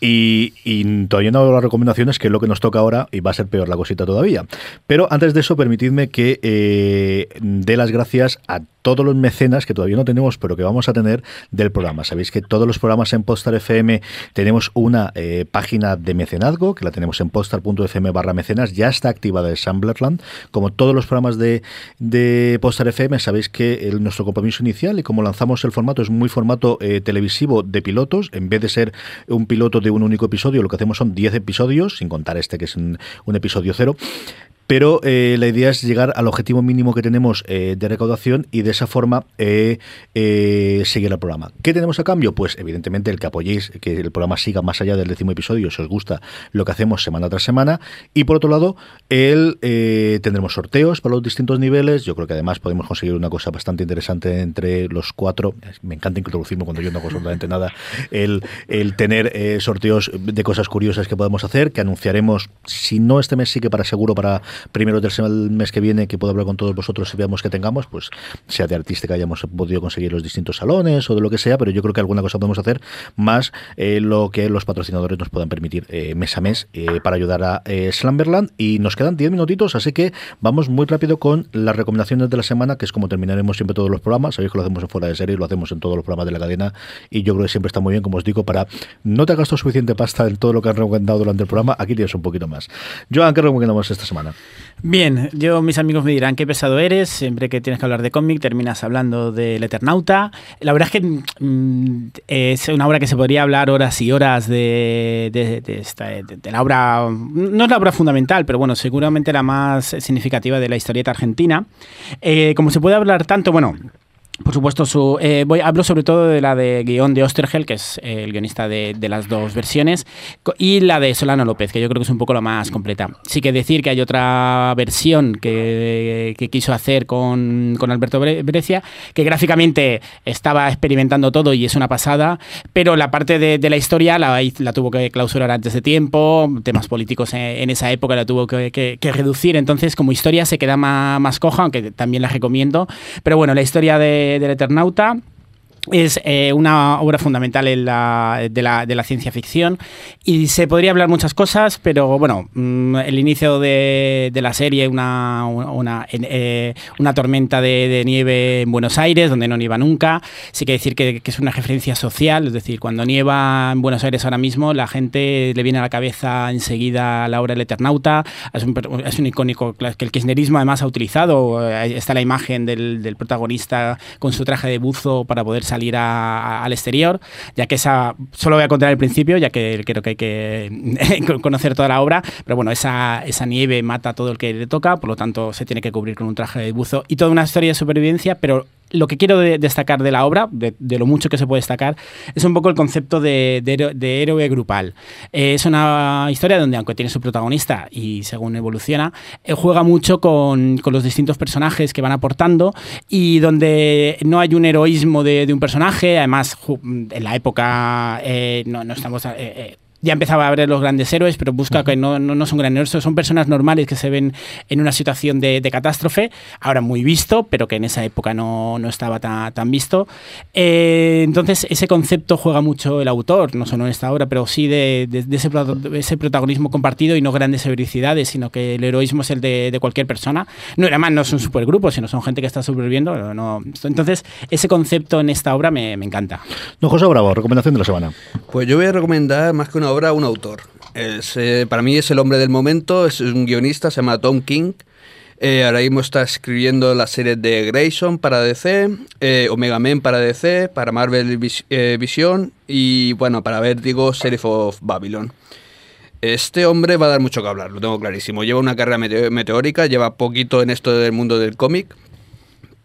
Y, todavía no hago las recomendaciones, que es lo que nos toca ahora, y va a ser peor la cosita todavía. Pero antes de eso, permitidme que eh, dé las gracias a todos los mecenas que todavía no tenemos, pero que vamos a tener del programa. Sabéis que todos los programas en Postar FM tenemos una eh, página de mecenazgo, que la tenemos en postar.fm barra mecenas, ya está activada el Samblerland. Como todos los programas de, de Postar FM, sabéis que nuestro compromiso inicial y como lanzamos el formato es muy formato eh, televisivo de pilotos, en vez de ser un piloto de un único episodio, lo que hacemos son 10 episodios, sin contar este que es un, un episodio cero pero eh, la idea es llegar al objetivo mínimo que tenemos eh, de recaudación y de esa forma eh, eh, seguir el programa. ¿Qué tenemos a cambio? Pues evidentemente el que apoyéis, que el programa siga más allá del décimo episodio, si os gusta lo que hacemos semana tras semana. Y por otro lado, el, eh, tendremos sorteos para los distintos niveles. Yo creo que además podemos conseguir una cosa bastante interesante entre los cuatro. Me encanta introducirme cuando yo no hago absolutamente nada. El, el tener sorteos de cosas curiosas que podemos hacer, que anunciaremos, si no este mes, sí que para seguro para primero del mes que viene, que puedo hablar con todos vosotros y veamos que tengamos, pues sea de artística hayamos podido conseguir los distintos salones o de lo que sea, pero yo creo que alguna cosa podemos hacer más eh, lo que los patrocinadores nos puedan permitir eh, mes a mes eh, para ayudar a Slamberland. Y nos quedan 10 minutitos, así que vamos muy rápido con las recomendaciones de la semana, que es como terminaremos siempre todos los programas. Sabéis que lo hacemos en fuera de serie, lo hacemos en todos los programas de la cadena y yo creo que siempre está muy bien, como os digo, para no te gasto suficiente pasta en todo lo que han recomendado durante el programa, aquí tienes un poquito más. Joan, ¿qué recomendamos esta semana?
Bien, yo mis amigos me dirán qué pesado eres, siempre que tienes que hablar de cómic terminas hablando del Eternauta. La verdad es que mm, es una obra que se podría hablar horas y horas de, de, esta, de, la obra, no es la obra fundamental, pero bueno, seguramente la más significativa de la historieta argentina. Eh, como se puede hablar tanto, bueno, por supuesto, su, eh, voy, hablo sobre todo de la de guion de Ostergel, que es eh, el guionista de, de, las dos versiones, y la de Solano López, que yo creo que es un poco la más completa. Sí que decir que hay otra versión que, que quiso hacer con, con Alberto Breccia, que gráficamente estaba experimentando todo y es una pasada, pero la parte de, la historia la, tuvo que clausurar antes de tiempo, temas políticos en, esa época la tuvo que, reducir, entonces como historia se queda más, más coja, aunque también la recomiendo, pero bueno, la historia de del Eternauta es eh, una obra fundamental en la, de, la, de, la, ciencia ficción. Y se podría hablar muchas cosas, pero bueno, mmm, el inicio de, de, la serie, una, una, eh, una tormenta de, de, nieve en Buenos Aires, donde no nieva nunca, sí que decir que, que, es una referencia social, es decir, cuando nieva en Buenos Aires ahora mismo, la gente le viene a la cabeza enseguida la obra del Eternauta, es un, es un icónico que el kirchnerismo además ha utilizado, eh, está la imagen del, del protagonista con su traje de buzo para poder salir a, a, al exterior, ya que esa solo voy a contar el principio, ya que creo que hay que conocer toda la obra, pero bueno, esa, esa nieve mata a todo el que le toca, por lo tanto se tiene que cubrir con un traje de buzo y toda una historia de supervivencia, pero lo que quiero de destacar de la obra, de, lo mucho que se puede destacar, es un poco el concepto de, héroe grupal. Eh, es una historia donde, aunque tiene su protagonista y según evoluciona, eh, juega mucho con, los distintos personajes que van aportando y donde no hay un heroísmo de, un personaje, además en la época eh, no, estamos ya empezaba a ver los grandes héroes, pero busca que no, no, no son grandes héroes, son personas normales que se ven en una situación de, de catástrofe, ahora muy visto, pero que en esa época no, no estaba tan, tan visto. Eh, entonces, ese concepto juega mucho el autor, no solo en esta obra, pero sí de, de, de ese, ese, protagonismo compartido y no grandes heroicidades, sino que el heroísmo es el de, cualquier persona. No, además, no son supergrupos, sino son gente que está sobreviviendo. No. Entonces, ese concepto en esta obra me, me encanta.
No, José Bravo, recomendación de la semana.
Pues yo voy a recomendar más que una obra un autor. Es, eh, para mí es el hombre del momento, es un guionista, se llama Tom King. Eh, ahora mismo está escribiendo la serie de Grayson para DC, eh, Omega Men para DC, para Marvel Vis Vision y bueno, para Vertigo, Sheriff of Babylon. Este hombre va a dar mucho que hablar, lo tengo clarísimo. Lleva una carrera meteórica, lleva poquito en esto del mundo del cómic,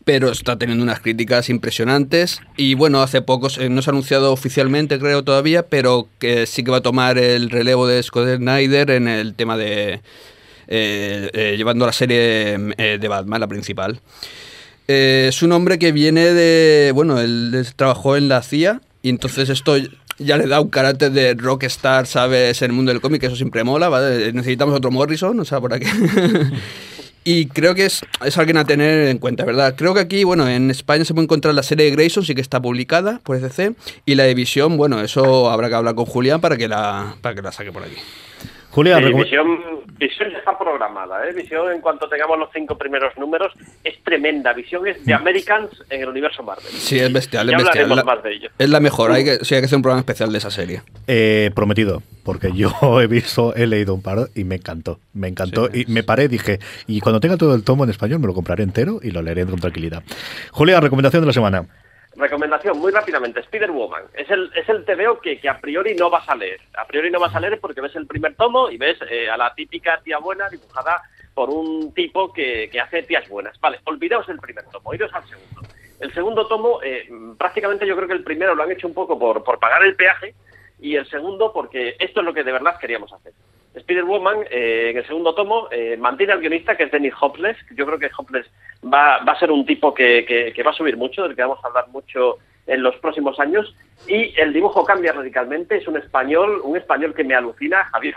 pero está teniendo unas críticas impresionantes y bueno, hace poco no se ha anunciado oficialmente creo todavía, pero que sí que va a tomar el relevo de Scott Snyder en el tema de eh, eh, llevando la serie eh, de Batman, la principal. Es un hombre que viene de, bueno, él trabajó en la CIA y entonces esto ya le da un carácter de rockstar, ¿sabes? En el mundo del cómic, eso siempre mola, ¿vale? Necesitamos otro Morrison, o sea, por aquí. y creo que es, es alguien a tener en cuenta, ¿verdad? Creo que aquí, bueno, en España se puede encontrar la serie de Grayson, sí que está publicada por ECC, y la división, bueno, eso habrá que hablar con Julián para que la, para que la saque por aquí.
Sí,
recom-
Visión, Visión está programada. ¿eh? Visión, en cuanto tengamos los cinco primeros números, es tremenda. Visión es de Americans en el universo Marvel.
Sí, es bestial, es
Ya
bestial.
hablaremos
La-
más de ello.
es la mejor, hay que, sí, hay que hacer un programa especial de esa serie.
Eh, prometido, porque yo he visto, he leído un par y me encantó, me encantó
Sí,
y me paré dije, y cuando tenga todo el tomo en español me lo compraré entero y lo leeré con tranquilidad. Julián, recomendación de la semana.
Recomendación, muy rápidamente, Spider-Woman. Es el, es el TVO que, que a priori no vas a leer. A priori no vas a leer porque ves el primer tomo y ves eh, a la típica tía buena dibujada por un tipo que, que hace tías buenas. Vale, olvidaos del primer tomo, iros al segundo. El segundo tomo, eh, prácticamente yo creo que el primero lo han hecho un poco por, por pagar el peaje y el segundo porque esto es lo que de verdad queríamos hacer. Spider-Woman, eh, en el segundo tomo, eh, mantiene al guionista, que es Dennis Hopeless. Yo creo que Hopeless va, va a ser un tipo que, que- que va a subir mucho, del que vamos a hablar mucho en los próximos años. Y el dibujo cambia radicalmente. Es un español, un español que me alucina, Javier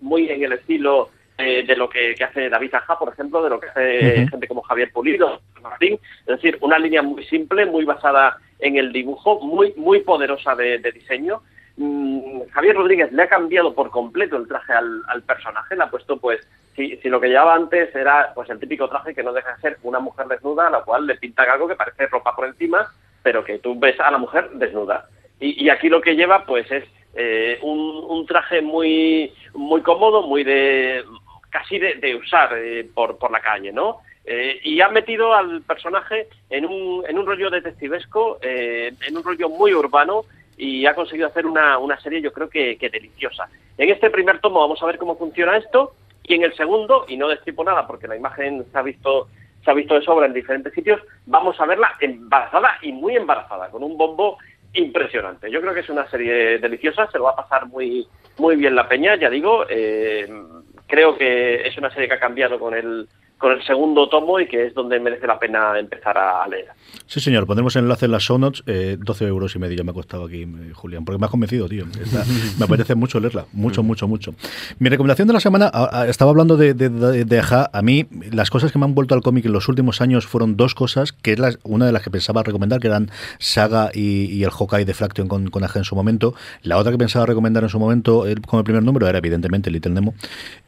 muy en el estilo eh, de lo que, que hace David Aja, por ejemplo, de lo que hace gente como Javier Pulido, Martín. Es decir, una línea muy simple, muy basada en el dibujo, muy, muy poderosa de, de diseño. Mm, Javier Rodríguez le ha cambiado por completo el traje al, personaje, le ha puesto pues si, lo que llevaba antes era pues el típico traje que no deja de ser una mujer desnuda a la cual le pintan algo que parece ropa por encima, pero que tú ves a la mujer desnuda. Y, aquí lo que lleva pues es eh, un, traje muy muy cómodo, muy de casi de, usar eh, por, la calle, ¿no? Eh, y ha metido al personaje en un, en un rollo detectivesco, eh, en un rollo muy urbano y ha conseguido hacer una, una serie yo creo que, deliciosa. En este primer tomo vamos a ver cómo funciona esto y en el segundo, y no destripo nada porque la imagen se ha visto se ha visto de sobra en diferentes sitios, vamos a verla embarazada y muy embarazada, con un bombo impresionante. Yo creo que es una serie deliciosa, se lo va a pasar muy muy bien la peña, ya digo, eh, creo que es una serie que ha cambiado con el con el segundo tomo y que es donde merece la pena empezar a, leer.
Sí, señor, pondremos el enlace en las show notes. Eh, 12 euros y medio me ha costado aquí, eh, Julián, porque me has convencido, tío. Está- me apetece mucho leerla, mucho, mucho, mucho. Mi recomendación de la semana, a- a- estaba hablando de, de, de, de Aja. A mí, las cosas que me han vuelto al cómic en los últimos años fueron dos cosas, que es la- una de las que pensaba recomendar, que eran Saga y, y el Hawkeye de Fraction con, con Aja en su momento. La otra que pensaba recomendar en su momento, eh, como el primer número, era evidentemente Little Nemo.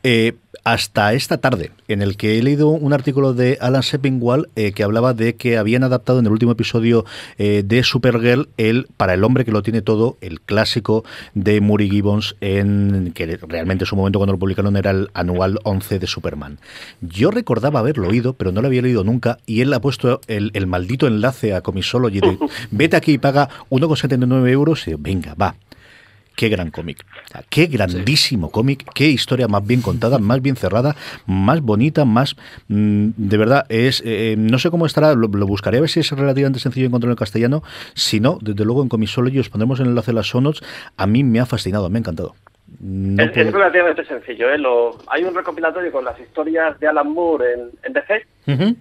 Eh, hasta esta tarde, en el que he leído un artículo de Alan Sepinwall eh, que hablaba de que habían adaptado en el último episodio eh, de Supergirl el para el hombre que lo tiene todo, el clásico de Murray Gibbons, en que realmente en su momento cuando lo publicaron era el anual 11 de Superman. Yo recordaba haberlo oído, pero no lo había leído nunca, y él ha puesto el, el maldito enlace a Comisology de vete aquí y paga 1,79 euros y venga, va. Qué gran cómic. Qué grandísimo cómic. Qué historia más bien contada, más bien cerrada, más bonita, más. mm, de verdad, es. eh, no sé cómo estará, lo, lo buscaré a ver si es relativamente sencillo encontrarlo en castellano. Si no, desde luego en Comisology os pondremos el enlace en las sonots. A mí me ha fascinado, me ha encantado. No
es,
puedo-
es relativamente sencillo. ¿eh? Lo- hay un recopilatorio con las historias de Alan Moore en, en DC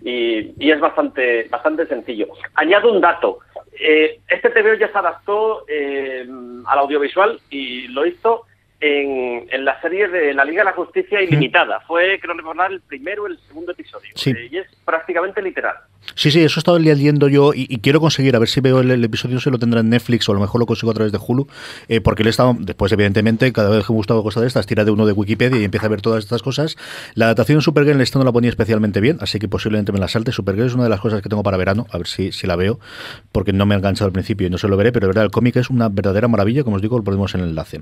y, y es bastante, bastante sencillo. Añado un dato. Eh, este TVO ya se adaptó eh, al audiovisual y lo hizo en, en la serie de la Liga de la Justicia Ilimitada. Fue, creo recordar, el primero o el segundo episodio.
Sí.
Eh, y es prácticamente literal.
Sí, sí, eso he estado leyendo yo y, y quiero conseguir, a ver si veo el, el episodio, se lo tendrá en Netflix o a lo mejor lo consigo a través de Hulu, eh, porque le he estado, después evidentemente, cada vez que me gusta cosa de estas, tira de uno de Wikipedia y empieza a ver todas estas cosas. La adaptación de Supergirl esta no la ponía especialmente bien, así que posiblemente me la salte. Supergirl es una de las cosas que tengo para verano, a ver si, si la veo, porque no me ha enganchado al principio y no se lo veré, pero de verdad, el cómic es una verdadera maravilla, como os digo, lo ponemos en el enlace.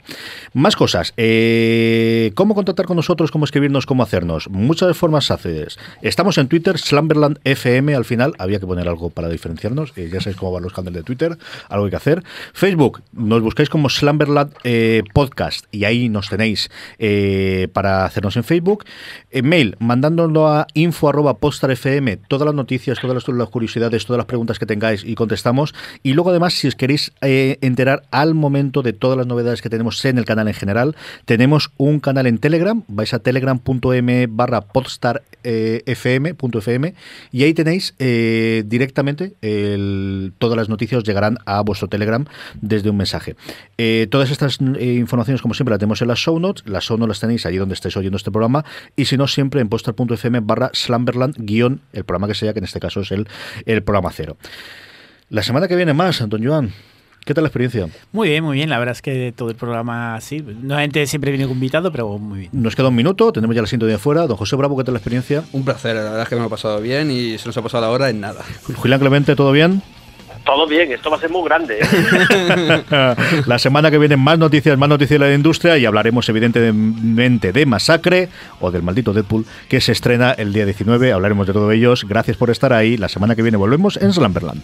Más cosas. Eh, ¿Cómo contactar con nosotros? ¿Cómo escribirnos? ¿Cómo hacernos? Muchas formas fáciles. Estamos en Twitter, Slamberland FM al final. Había que poner algo para diferenciarnos. eh, ya sabéis cómo van los canales de Twitter. Algo hay que hacer. Facebook, nos buscáis como Slamberland eh, Podcast y ahí nos tenéis para hacernos en Facebook. Mail, mandándolo a info todas las noticias, todas las, curiosidades, todas las preguntas que tengáis y contestamos. Y luego además, si os queréis enterar al momento de todas las novedades que tenemos en el canal en general, tenemos un canal en Telegram, vais a telegram.m barra podstarfm.fm y ahí tenéis eh, directamente todas las noticias llegarán a vuestro Telegram desde un mensaje. Eh, todas estas eh, informaciones, como siempre, las tenemos en las show notes. Las show notes las tenéis allí donde estáis oyendo este programa. Y si no, siempre en postal.fm barra slamberland guion, el programa que sea, que en este caso es el, el programa cero. La semana que viene más, Anton Joan. ¿Qué tal la experiencia?
Muy bien, muy bien. La verdad es que todo el programa, sí. Nuevamente siempre viene invitado, pero muy bien.
Nos queda un minuto, tenemos ya el asiento de afuera. Don José Bravo, ¿qué tal la experiencia?
Un placer, la verdad es que me ha pasado bien y se nos ha pasado la hora en nada.
Julián Clemente, ¿todo bien?
Todo bien, esto va a ser muy grande. ¿eh?
la semana que viene más noticias, más noticias de la industria y hablaremos evidentemente de Masacre o del maldito Deadpool que se estrena el día 19. Hablaremos de todos ellos. Gracias por estar ahí. La semana que viene volvemos en Slamberland.